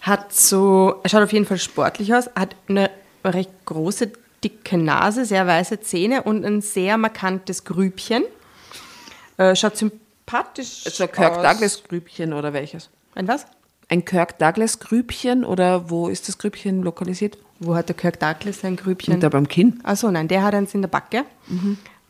Hat so, er schaut auf jeden Fall sportlich aus, hat eine recht große, dicke Nase, sehr weiße Zähne und ein sehr markantes Grübchen. Äh, schaut sympathisch So ein Kirk aus. Douglas Grübchen oder welches? Ein was? Ein Kirk Douglas Grübchen oder wo ist das Grübchen lokalisiert? Wo hat der Kirk Douglas sein Grübchen? Da beim Kinn. Achso, nein, der hat eins in der Backe.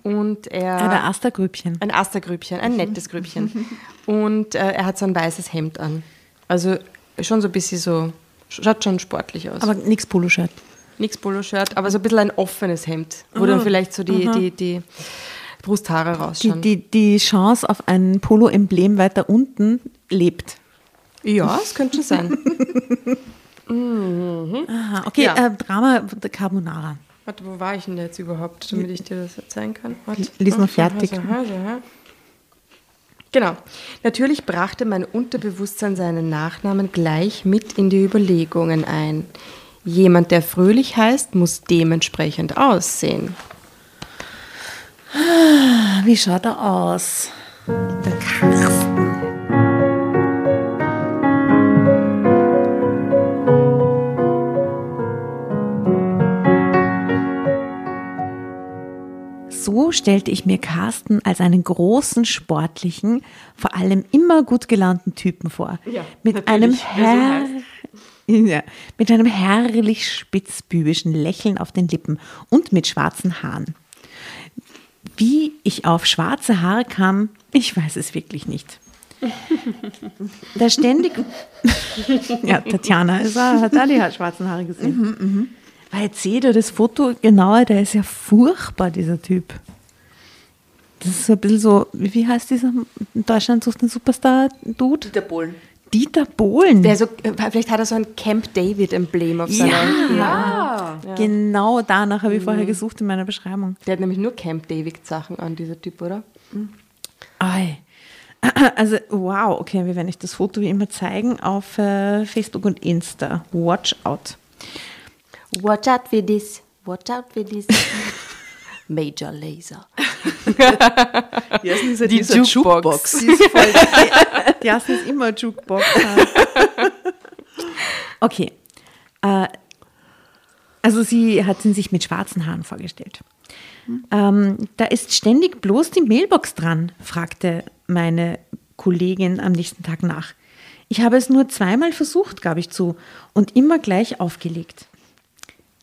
Und er. Der Astergrübchen. Ein Astergrübchen, ein nettes Grübchen. Und äh, er hat so ein weißes Hemd an. Also schon so ein bisschen so, schaut schon sportlich aus. Aber nix Poloshirt. Nix Poloshirt, aber so ein bisschen ein offenes Hemd, wo dann vielleicht so die, die, die Brusthaare Die, rausschauen. die, die Chance auf ein Polo-Emblem weiter unten lebt. ja, es könnte schon sein. Aha, okay, Ja. äh, Drama der Carbonara. Warte, wo war ich denn jetzt überhaupt, damit ich dir das erzählen kann? Warte. Lies noch fertig. Genau. Natürlich brachte mein Unterbewusstsein seinen Nachnamen gleich mit in die Überlegungen ein. Jemand, der fröhlich heißt, muss dementsprechend aussehen. Wie schaut er aus? Der Carsten. So stellte ich mir Carsten als einen großen, sportlichen, vor allem immer gut gelaunten Typen vor. Ja, mit einem so Herr ja, mit einem herrlich spitzbübischen Lächeln auf den Lippen und mit schwarzen Haaren. Wie ich auf schwarze Haare kam, ich weiß es wirklich nicht. Da ständig. ja, Tatjana ist, hat auch die schwarzen Haare gesehen. Weil jetzt seht ihr das Foto genauer, der ist ja furchtbar, dieser Typ. Das ist so ein bisschen so, wie heißt dieser in Deutschland sucht ein Superstar-Dude? Der Bohlen. Dieter Bohlen. Der so, vielleicht hat er so ein Camp David-Emblem auf seiner. Ja, genau danach habe ich vorher gesucht in meiner Beschreibung. Der hat nämlich nur Camp David-Sachen an, dieser Typ, oder? Ei. Also, wow, okay, wir werden euch das Foto wie immer zeigen auf äh, Facebook und Insta. Watch out. Watch out for this. Watch out for this. Major Laser. Heißt denn dieser, Die dieser Jukebox. Die ist voll. Die erste ist immer Jukebox. okay. Äh, also sie hat ihn sich mit schwarzen Haaren vorgestellt. Ähm, da ist ständig bloß die Mailbox dran, fragte meine Kollegin am nächsten Tag nach. Ich habe es nur zweimal versucht, gab ich zu, und immer gleich aufgelegt.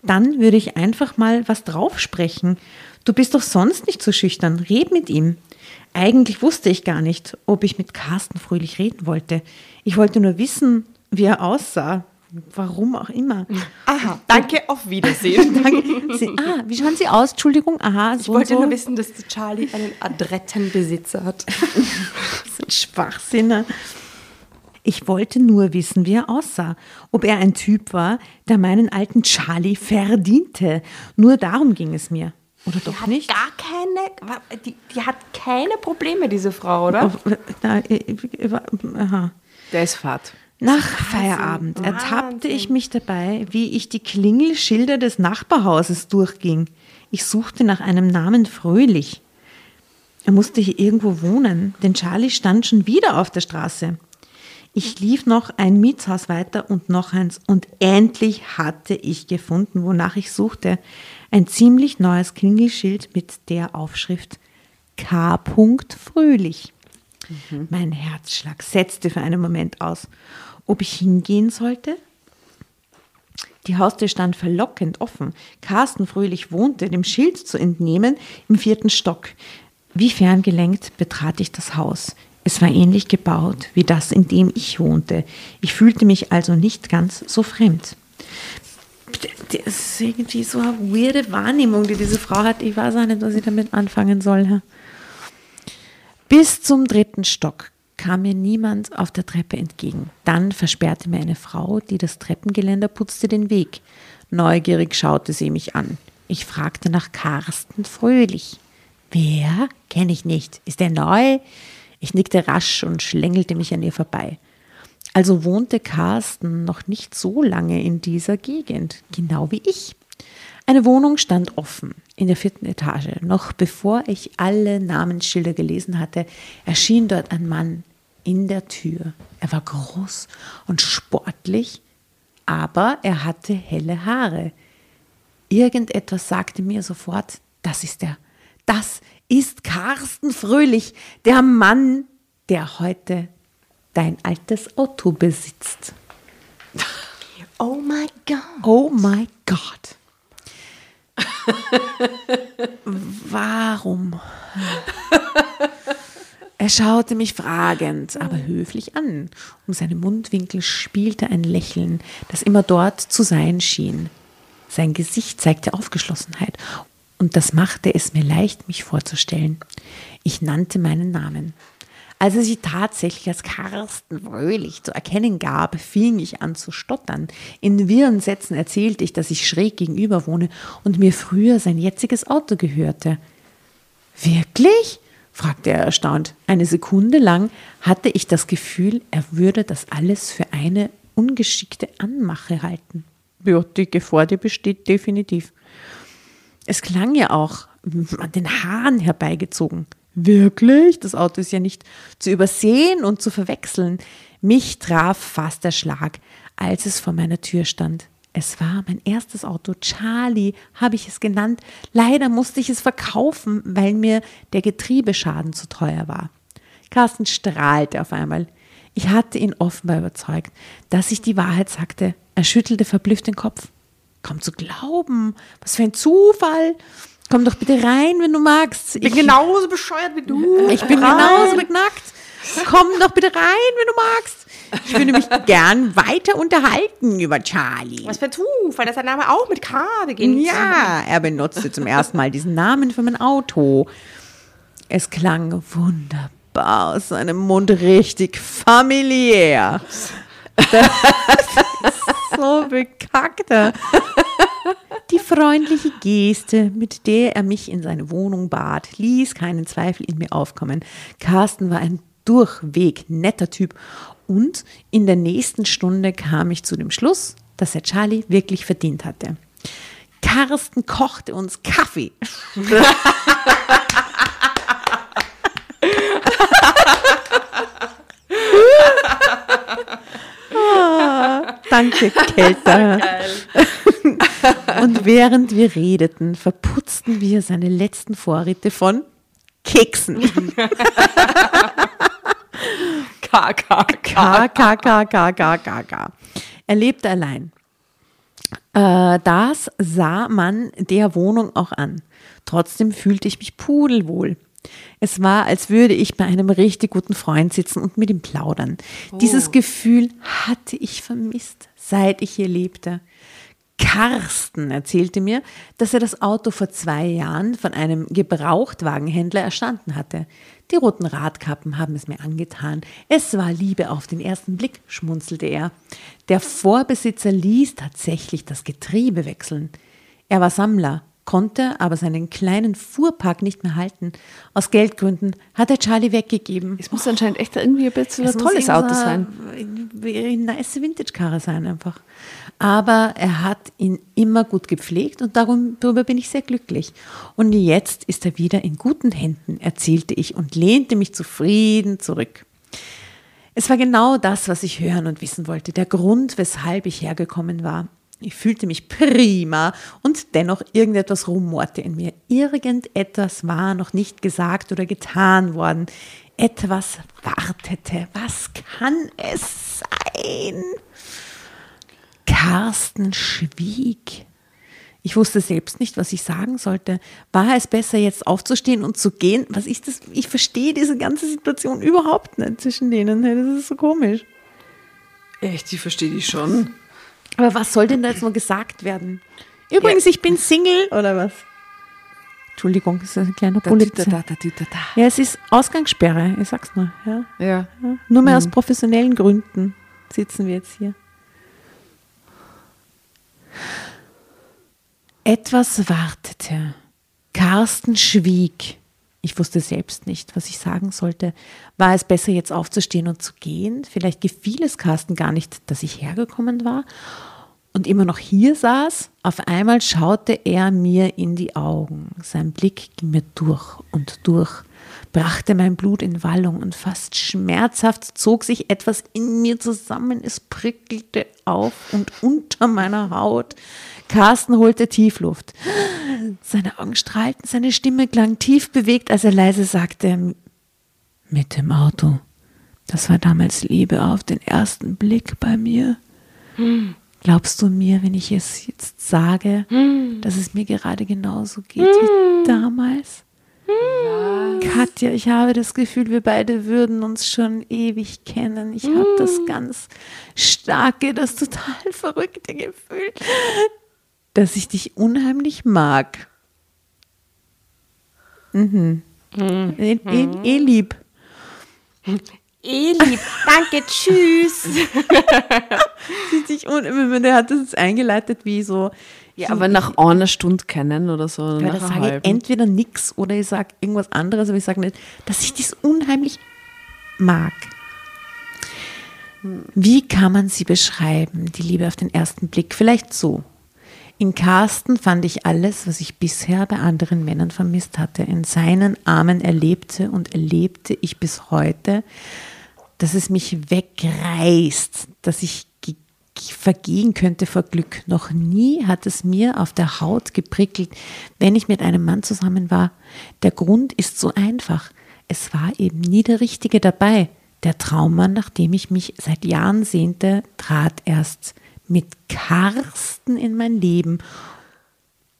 Dann würde ich einfach mal was draufsprechen. Du bist doch sonst nicht so schüchtern. Red mit ihm. Eigentlich wusste ich gar nicht, ob ich mit Carsten Fröhlich reden wollte. Ich wollte nur wissen, wie er aussah. Warum auch immer. Aha, danke, auf Wiedersehen. Danke. Sie, ah, wie schauen Sie aus? Entschuldigung. Aha, so Ich wollte so. nur wissen, dass Charlie einen adretten Besitzer hat. Das sind Schwachsinne. Ich wollte nur wissen, wie er aussah. Ob er ein Typ war, der meinen alten Charlie verdiente. Nur darum ging es mir. Oder doch nicht? Gar keine, die, die hat keine Probleme, diese Frau, oder? Auf- da, äh, äh, aha. Der ist Fahrt. Nach Feierabend ertappte ich mich dabei, wie ich die Klingelschilder des Nachbarhauses durchging. Ich suchte nach einem Namen Fröhlich. Er musste hier irgendwo wohnen, denn Charlie stand schon wieder auf der Straße. Ich lief noch ein Mietshaus weiter und noch eins und endlich hatte ich gefunden, wonach ich suchte. Ein ziemlich neues Klingelschild mit der Aufschrift K. Fröhlich. Mein Herzschlag setzte für einen Moment aus. Ob ich hingehen sollte? Die Haustür stand verlockend offen. Carsten Fröhlich wohnte, dem Schild zu entnehmen, im vierten Stock. Wie ferngelenkt betrat ich das Haus. Es war ähnlich gebaut wie das, in dem ich wohnte. Ich fühlte mich also nicht ganz so fremd. Das ist irgendwie so eine weirde Wahrnehmung, die diese Frau hat. Ich weiß auch nicht, was ich damit anfangen soll. Bis zum dritten Stock kam mir niemand auf der Treppe entgegen. Dann versperrte mir eine Frau, die das Treppengeländer putzte, den Weg. Neugierig schaute sie mich an. Ich fragte nach Carsten Fröhlich. Wer? Kenne ich nicht. Ist er neu? Ich nickte rasch und schlängelte mich an ihr vorbei. Also wohnte Carsten noch nicht so lange in dieser Gegend, genau wie ich. Eine Wohnung stand offen in der vierten Etage. Noch bevor ich alle Namensschilder gelesen hatte, erschien dort ein Mann in der Tür. Er war groß und sportlich, aber er hatte helle Haare. Irgendetwas sagte mir sofort, das ist er. Das ist Carsten Fröhlich, der Mann, der heute dein altes Auto besitzt. Oh my God. Oh my God. Warum? Er schaute mich fragend, aber höflich an. Um seine Mundwinkel spielte ein Lächeln, das immer dort zu sein schien. Sein Gesicht zeigte Aufgeschlossenheit, und das machte es mir leicht, mich vorzustellen. Ich nannte meinen Namen. Als er sich tatsächlich als Carsten Fröhlich zu erkennen gab, fing ich an zu stottern. In wirren Sätzen erzählte ich, dass ich schräg gegenüber wohne und mir früher sein jetziges Auto gehörte. Wirklich? fragte er erstaunt. Eine Sekunde lang hatte ich das Gefühl, er würde das alles für eine ungeschickte Anmache halten. Ja, die Gefahr, die besteht definitiv. Es klang ja auch an den Haaren herbeigezogen. Wirklich? Das Auto ist ja nicht zu übersehen und zu verwechseln. Mich traf fast der Schlag, als es vor meiner Tür stand. Es war mein erstes Auto. Charlie habe ich es genannt. Leider musste ich es verkaufen, weil mir der Getriebeschaden zu teuer war. Carsten strahlte auf einmal. Ich hatte ihn offenbar überzeugt, dass ich die Wahrheit sagte. Er schüttelte verblüfft den Kopf. Kaum zu glauben. Was für ein Zufall. Komm doch bitte rein, wenn du magst. Ich bin genauso bescheuert wie du. Ich bin genauso beknackt. Komm doch bitte rein, wenn du magst. Ich würde mich gern weiter unterhalten über Charlie. Was für ein Zufall, dass der Name auch mit K beginnt. Ja, er benutzte zum ersten Mal diesen Namen für mein Auto. Es klang wunderbar aus seinem Mund, richtig familiär. So bekackter. Die freundliche Geste, mit der er mich in seine Wohnung bat, ließ keinen Zweifel in mir aufkommen. Carsten war ein durchweg netter Typ und in der nächsten Stunde kam ich zu dem Schluss, dass er Charlie wirklich verdient hatte. Carsten kochte uns Kaffee. Ah, danke, Kelter. Und während wir redeten, verputzten wir seine letzten Vorräte von Keksen. K, K, K, K, K, K, K, K, K. Er lebte allein. Äh, das sah man der Wohnung auch an. Trotzdem fühlte ich mich pudelwohl. Es war, als würde ich bei einem richtig guten Freund sitzen und mit ihm plaudern. Dieses Gefühl hatte ich vermisst, seit ich hier lebte. Carsten erzählte mir, dass er das Auto vor zwei Jahren von einem Gebrauchtwagenhändler erstanden hatte. Die roten Radkappen haben es mir angetan. Es war Liebe auf den ersten Blick, schmunzelte er. Der Vorbesitzer ließ tatsächlich das Getriebe wechseln. Er war Sammler, konnte aber seinen kleinen Fuhrpark nicht mehr halten. Aus Geldgründen hat er Charlie weggegeben. Es muss anscheinend echt irgendwie ein bisschen Es ein tolles Auto sein. Eine eine nice Vintage-Karre sein einfach. Aber er hat ihn immer gut gepflegt und darum, darüber bin ich sehr glücklich. Und jetzt ist er wieder in guten Händen, erzählte ich und lehnte mich zufrieden zurück. Es war genau das, was ich hören und wissen wollte, der Grund, weshalb ich hergekommen war. Ich fühlte mich prima und dennoch irgendetwas rumorte in mir. Irgendetwas war noch nicht gesagt oder getan worden. Etwas wartete. Was kann es sein? Carsten schwieg. Ich wusste selbst nicht, was ich sagen sollte. War es besser, jetzt aufzustehen und zu gehen? Was ist das? Ich verstehe diese ganze Situation überhaupt nicht zwischen denen. Das ist so komisch. Echt, die verstehe ich schon. Aber was soll denn da jetzt noch gesagt werden? Übrigens, ich bin Single oder was? Entschuldigung, das ist ein kleiner da. Ja, es ist Ausgangssperre, ich sag's nur. Ja. Ja. Ja. Nur mehr aus professionellen Gründen sitzen wir jetzt hier. Etwas wartete. Carsten schwieg. Ich wusste selbst nicht, was ich sagen sollte. War es besser, jetzt aufzustehen und zu gehen? Vielleicht gefiel es Carsten gar nicht, dass ich hergekommen war und immer noch hier saß. Auf einmal schaute er mir in die Augen. Sein Blick ging mir durch und durch, brachte mein Blut in Wallung und fast schmerzhaft zog sich etwas in mir zusammen. Es prickelte auf und unter meiner Haut. Carsten holte Tiefluft. Seine Augen strahlten, seine Stimme klang tief bewegt, als er leise sagte, mit dem Auto. Das war damals Liebe auf den ersten Blick bei mir. Glaubst du mir, wenn ich es jetzt sage, dass es mir gerade genauso geht wie damals? Katja, ich habe das Gefühl, wir beide würden uns schon ewig kennen. Ich habe das ganz starke, das total verrückte Gefühl, dass ich dich unheimlich mag. Mhm. Eh, eh, eh lieb. Eh lieb, danke, tschüss. Sie sich un der hat das jetzt eingeleitet wie so. Ja, aber nach einer Stunde kennen oder so. Ja, da sage ich entweder nichts oder ich sage irgendwas anderes, aber ich sage nicht, dass ich das unheimlich mag. Wie kann man sie beschreiben, die Liebe auf den ersten Blick? Vielleicht so. In Carsten fand ich alles, was ich bisher bei anderen Männern vermisst hatte. In seinen Armen erlebte und erlebte ich bis heute, dass es mich wegreißt, dass ich vergehen könnte vor Glück. Noch nie hat es mir auf der Haut geprickelt, wenn ich mit einem Mann zusammen war. Der Grund ist so einfach. Es war eben nie der Richtige dabei. Der Traummann, nach dem ich mich seit Jahren sehnte, trat erst mit Karsten in mein Leben.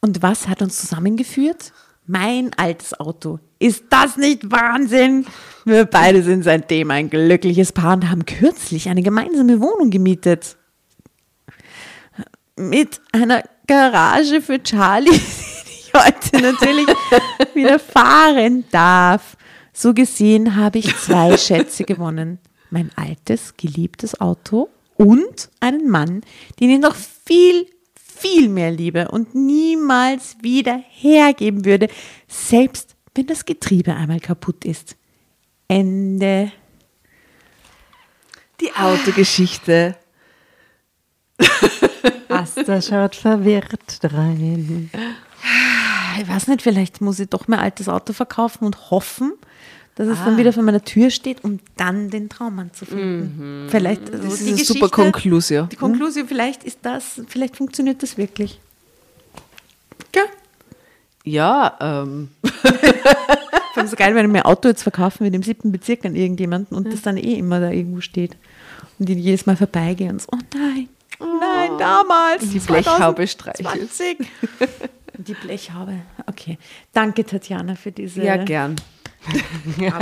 Und was hat uns zusammengeführt? Mein altes Auto. Ist das nicht Wahnsinn? Wir beide sind seitdem ein glückliches Paar und haben kürzlich eine gemeinsame Wohnung gemietet. Mit einer Garage für Charlie, die ich heute natürlich wieder fahren darf. So gesehen habe ich zwei Schätze gewonnen. Mein altes, geliebtes Auto und einen Mann, den ich noch viel, viel mehr liebe und niemals wieder hergeben würde, selbst wenn das Getriebe einmal kaputt ist. Ende. Die Autogeschichte. Asta schaut verwirrt rein. Ich weiß nicht, vielleicht muss ich doch mein altes Auto verkaufen und hoffen, dass es dann wieder vor meiner Tür steht, um dann den Traummann zu finden. Vielleicht also Das die ist eine super Konklusion. Die Konklusion, vielleicht ist das, vielleicht funktioniert das wirklich. Gell? Ja, ähm, Ich finde es so geil, wenn ich mein Auto jetzt verkaufen würde im siebten Bezirk an irgendjemanden und das dann eh immer da irgendwo steht. Und ich jedes Mal vorbeigehe und so, oh nein, nein, damals. Die Blechhaube streichelt. 20. Die Blechhaube. Okay. Danke, Tatjana, für diese. ja, gern.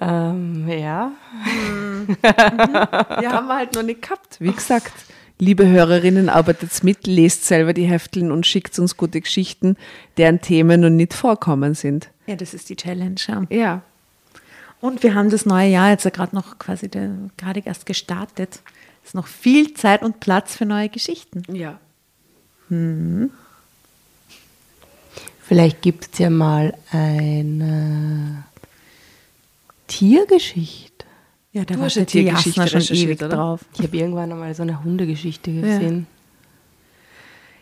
Ähm, ja. Ja, haben wir halt noch nicht gehabt. Wie gesagt, liebe Hörerinnen, arbeitet mit, lest selber die Hefteln und schickt uns gute Geschichten, deren Themen noch nicht vorkommen sind. Ja, das ist die Challenge. Ja. Ja. Und wir haben das neue Jahr jetzt ja gerade noch quasi gerade erst gestartet. Es ist noch viel Zeit und Platz für neue Geschichten. Ja. Vielleicht gibt es ja mal eine Tiergeschichte. Ja, da Du war hast eine die Tiergeschichte Jasna schon ewig oder? drauf. Ich habe irgendwann einmal so eine Hundegeschichte gesehen.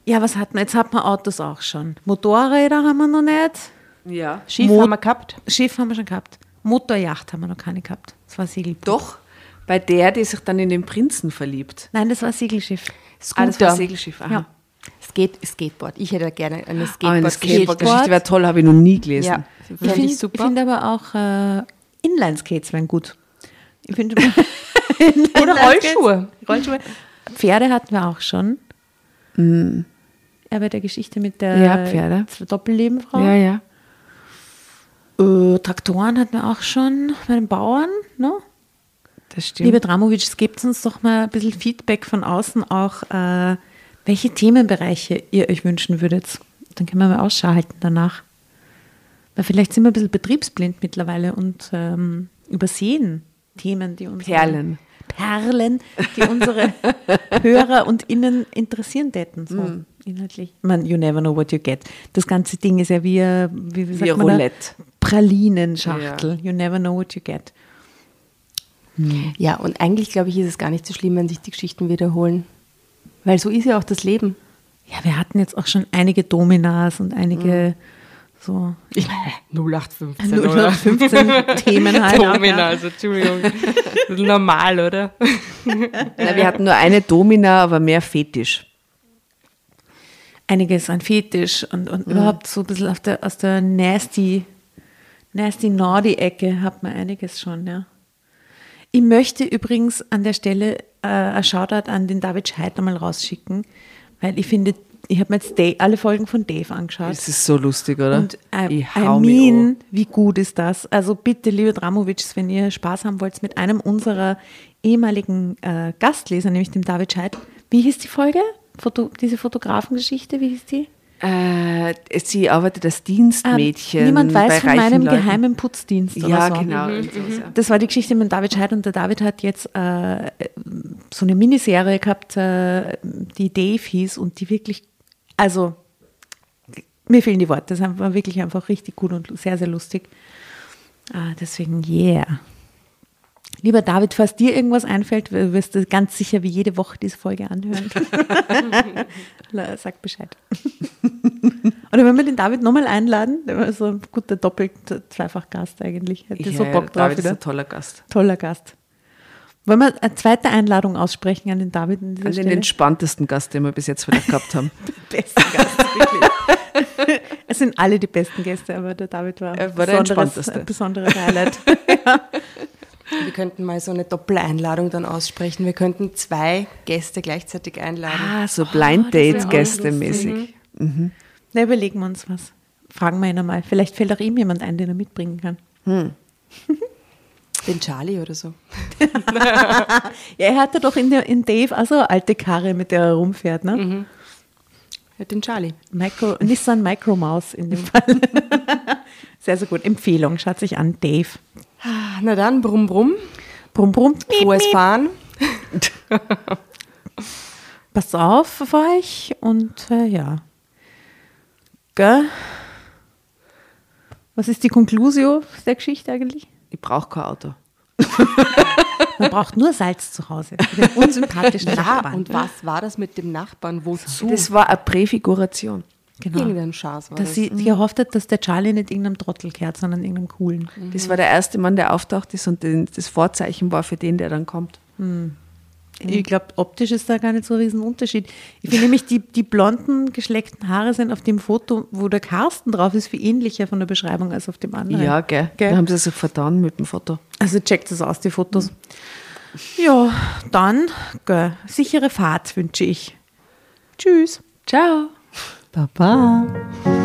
Ja, was hat man? Jetzt hat man Autos auch schon. Motorräder haben wir noch nicht. Ja. Schiff Mo- haben wir gehabt. Schiff haben wir schon gehabt. Motorjacht haben wir noch keine gehabt. Das war Segelboot. Doch, bei der, die sich dann in den Prinzen verliebt. Nein, das war Segelschiff. Ah, das war Scooter. Segelschiff. Aha. Ja. Skate, Skateboard. Ich hätte gerne eine Ah, eine Skateboard-Geschichte. Skateboard-Geschichte wäre toll, habe ich noch nie gelesen. Ja, Ich finde ich super. find aber auch äh, Inline-Skates wären gut. Ich finde Oder Rollschuhe. Rollschuhe. Pferde hatten wir auch schon. Ja, bei der Geschichte mit der Ja, Pferde. Doppellebenfrau. Ja, ja. Äh, Traktoren hatten wir auch schon bei den Bauern. Ne? Das stimmt. Liebe Dramovic, gebt uns doch mal ein bisschen Feedback von außen auch, äh, welche Themenbereiche ihr euch wünschen würdet. Dann können wir mal Ausschau halten danach. Weil vielleicht sind wir ein bisschen betriebsblind mittlerweile und ähm, übersehen Themen, die uns. Perlen. Perlen, die unsere Hörer und Innen interessieren täten, so Mm. Inhaltlich. Man, you never know what you get. Das ganze Ding ist ja wie, ein- wie, wie, Wie sagt ein man da? Roulette. Pralinenschachtel. You never know what you get. Ja, und eigentlich glaube ich, ist es gar nicht so schlimm, wenn sich die Geschichten wiederholen. Weil so ist ja auch das Leben. Ja, wir hatten jetzt auch schon einige Dominas und einige so Ich meine, 0815. 0815 Themen halt. auch, Domina, ja. also Entschuldigung. Das ist normal, oder? Na, wir hatten nur eine Domina, aber mehr Fetisch. Einiges an Fetisch und, und überhaupt so ein bisschen auf der, aus der nasty, nasty naughty Ecke hat man einiges schon, ja. Ich möchte übrigens an der Stelle äh, ein Shoutout an den David Scheidt nochmal rausschicken, weil ich finde, ich habe mir jetzt Dave, alle Folgen von Dave angeschaut. Das ist so lustig, oder? Und I, ich I hau mich mean, an. wie gut ist das? Also bitte, liebe Dramovic, wenn ihr Spaß haben wollt mit einem unserer ehemaligen äh, Gastleser, nämlich dem David Scheidt. Wie hieß die Folge? Foto, diese Fotografengeschichte, wie hieß die? Äh, sie arbeitet als Dienstmädchen. Ah, niemand bei weiß von meinem Leuten. geheimen Putzdienst Ja, so. genau. ja. Das war die Geschichte mit David Scheidt und der David hat jetzt äh, so eine Miniserie gehabt, äh, die Dave hieß und die wirklich, also mir fehlen die Worte, das war wirklich einfach richtig gut und sehr, sehr lustig. Ah, deswegen, yeah. Lieber David, falls dir irgendwas einfällt, wirst du ganz sicher wie jede Woche diese Folge anhören. Sag Bescheid. Oder wenn wir den David nochmal einladen, der war so ein guter Doppel-, zweifach Gast eigentlich. Hätte Ja, so Bock drauf David ist wieder. ein toller Gast. Toller Gast. Wollen wir eine zweite Einladung aussprechen an den David an Also den entspanntesten Gast, den wir bis jetzt vielleicht gehabt haben. besten Gast, wirklich. es sind alle die besten Gäste, aber der David war, war der besonderes, ein besonderes Highlight. Wir könnten mal so eine Doppeleinladung dann aussprechen. Wir könnten zwei Gäste gleichzeitig einladen. Ah, so Blind Dates Gästemäßig. Na, überlegen wir uns was. Fragen wir ihn einmal. Vielleicht fällt auch ihm jemand ein, den er mitbringen kann. Den Charlie oder so. Ja, er hatte doch in, der, in Dave auch so eine alte Karre, mit der er rumfährt, ne? Ja, den Charlie. Micro, Nissan Micro Mouse in dem Fall. sehr, sehr gut. Empfehlung, schaut sich an, Dave. Na dann, brumm, brumm. Brumm, brumm. Frohes Fahren. Passt auf auf euch und äh, ja. Gell? Was ist die Conclusio der Geschichte eigentlich? Ich brauche kein Auto. Man braucht nur Salz zu Hause. Den unsympathischen Ja, Nachbarn. und was war das mit dem Nachbarn? Wozu? Das war eine Präfiguration. Genau. Irgendein Schatz war Dass das. sie gehofft hat, dass der Charlie nicht irgendeinem Trottel kehrt, sondern irgendeinem coolen. Das war der erste Mann, der auftaucht ist und das Vorzeichen war für den, der dann kommt. Ich glaube, optisch ist da gar nicht so ein Riesenunterschied. Ich finde nämlich, die, die blonden, geschleckten Haare sind auf dem Foto, wo der Carsten drauf ist, viel ähnlicher von der Beschreibung als auf dem anderen. Ja, gell. Gell? Da haben sie sich vertan mit dem Foto. Also checkt das aus, die Fotos. Ja, dann gell, sichere Fahrt wünsche ich. Tschüss. Ciao. Pa, pa.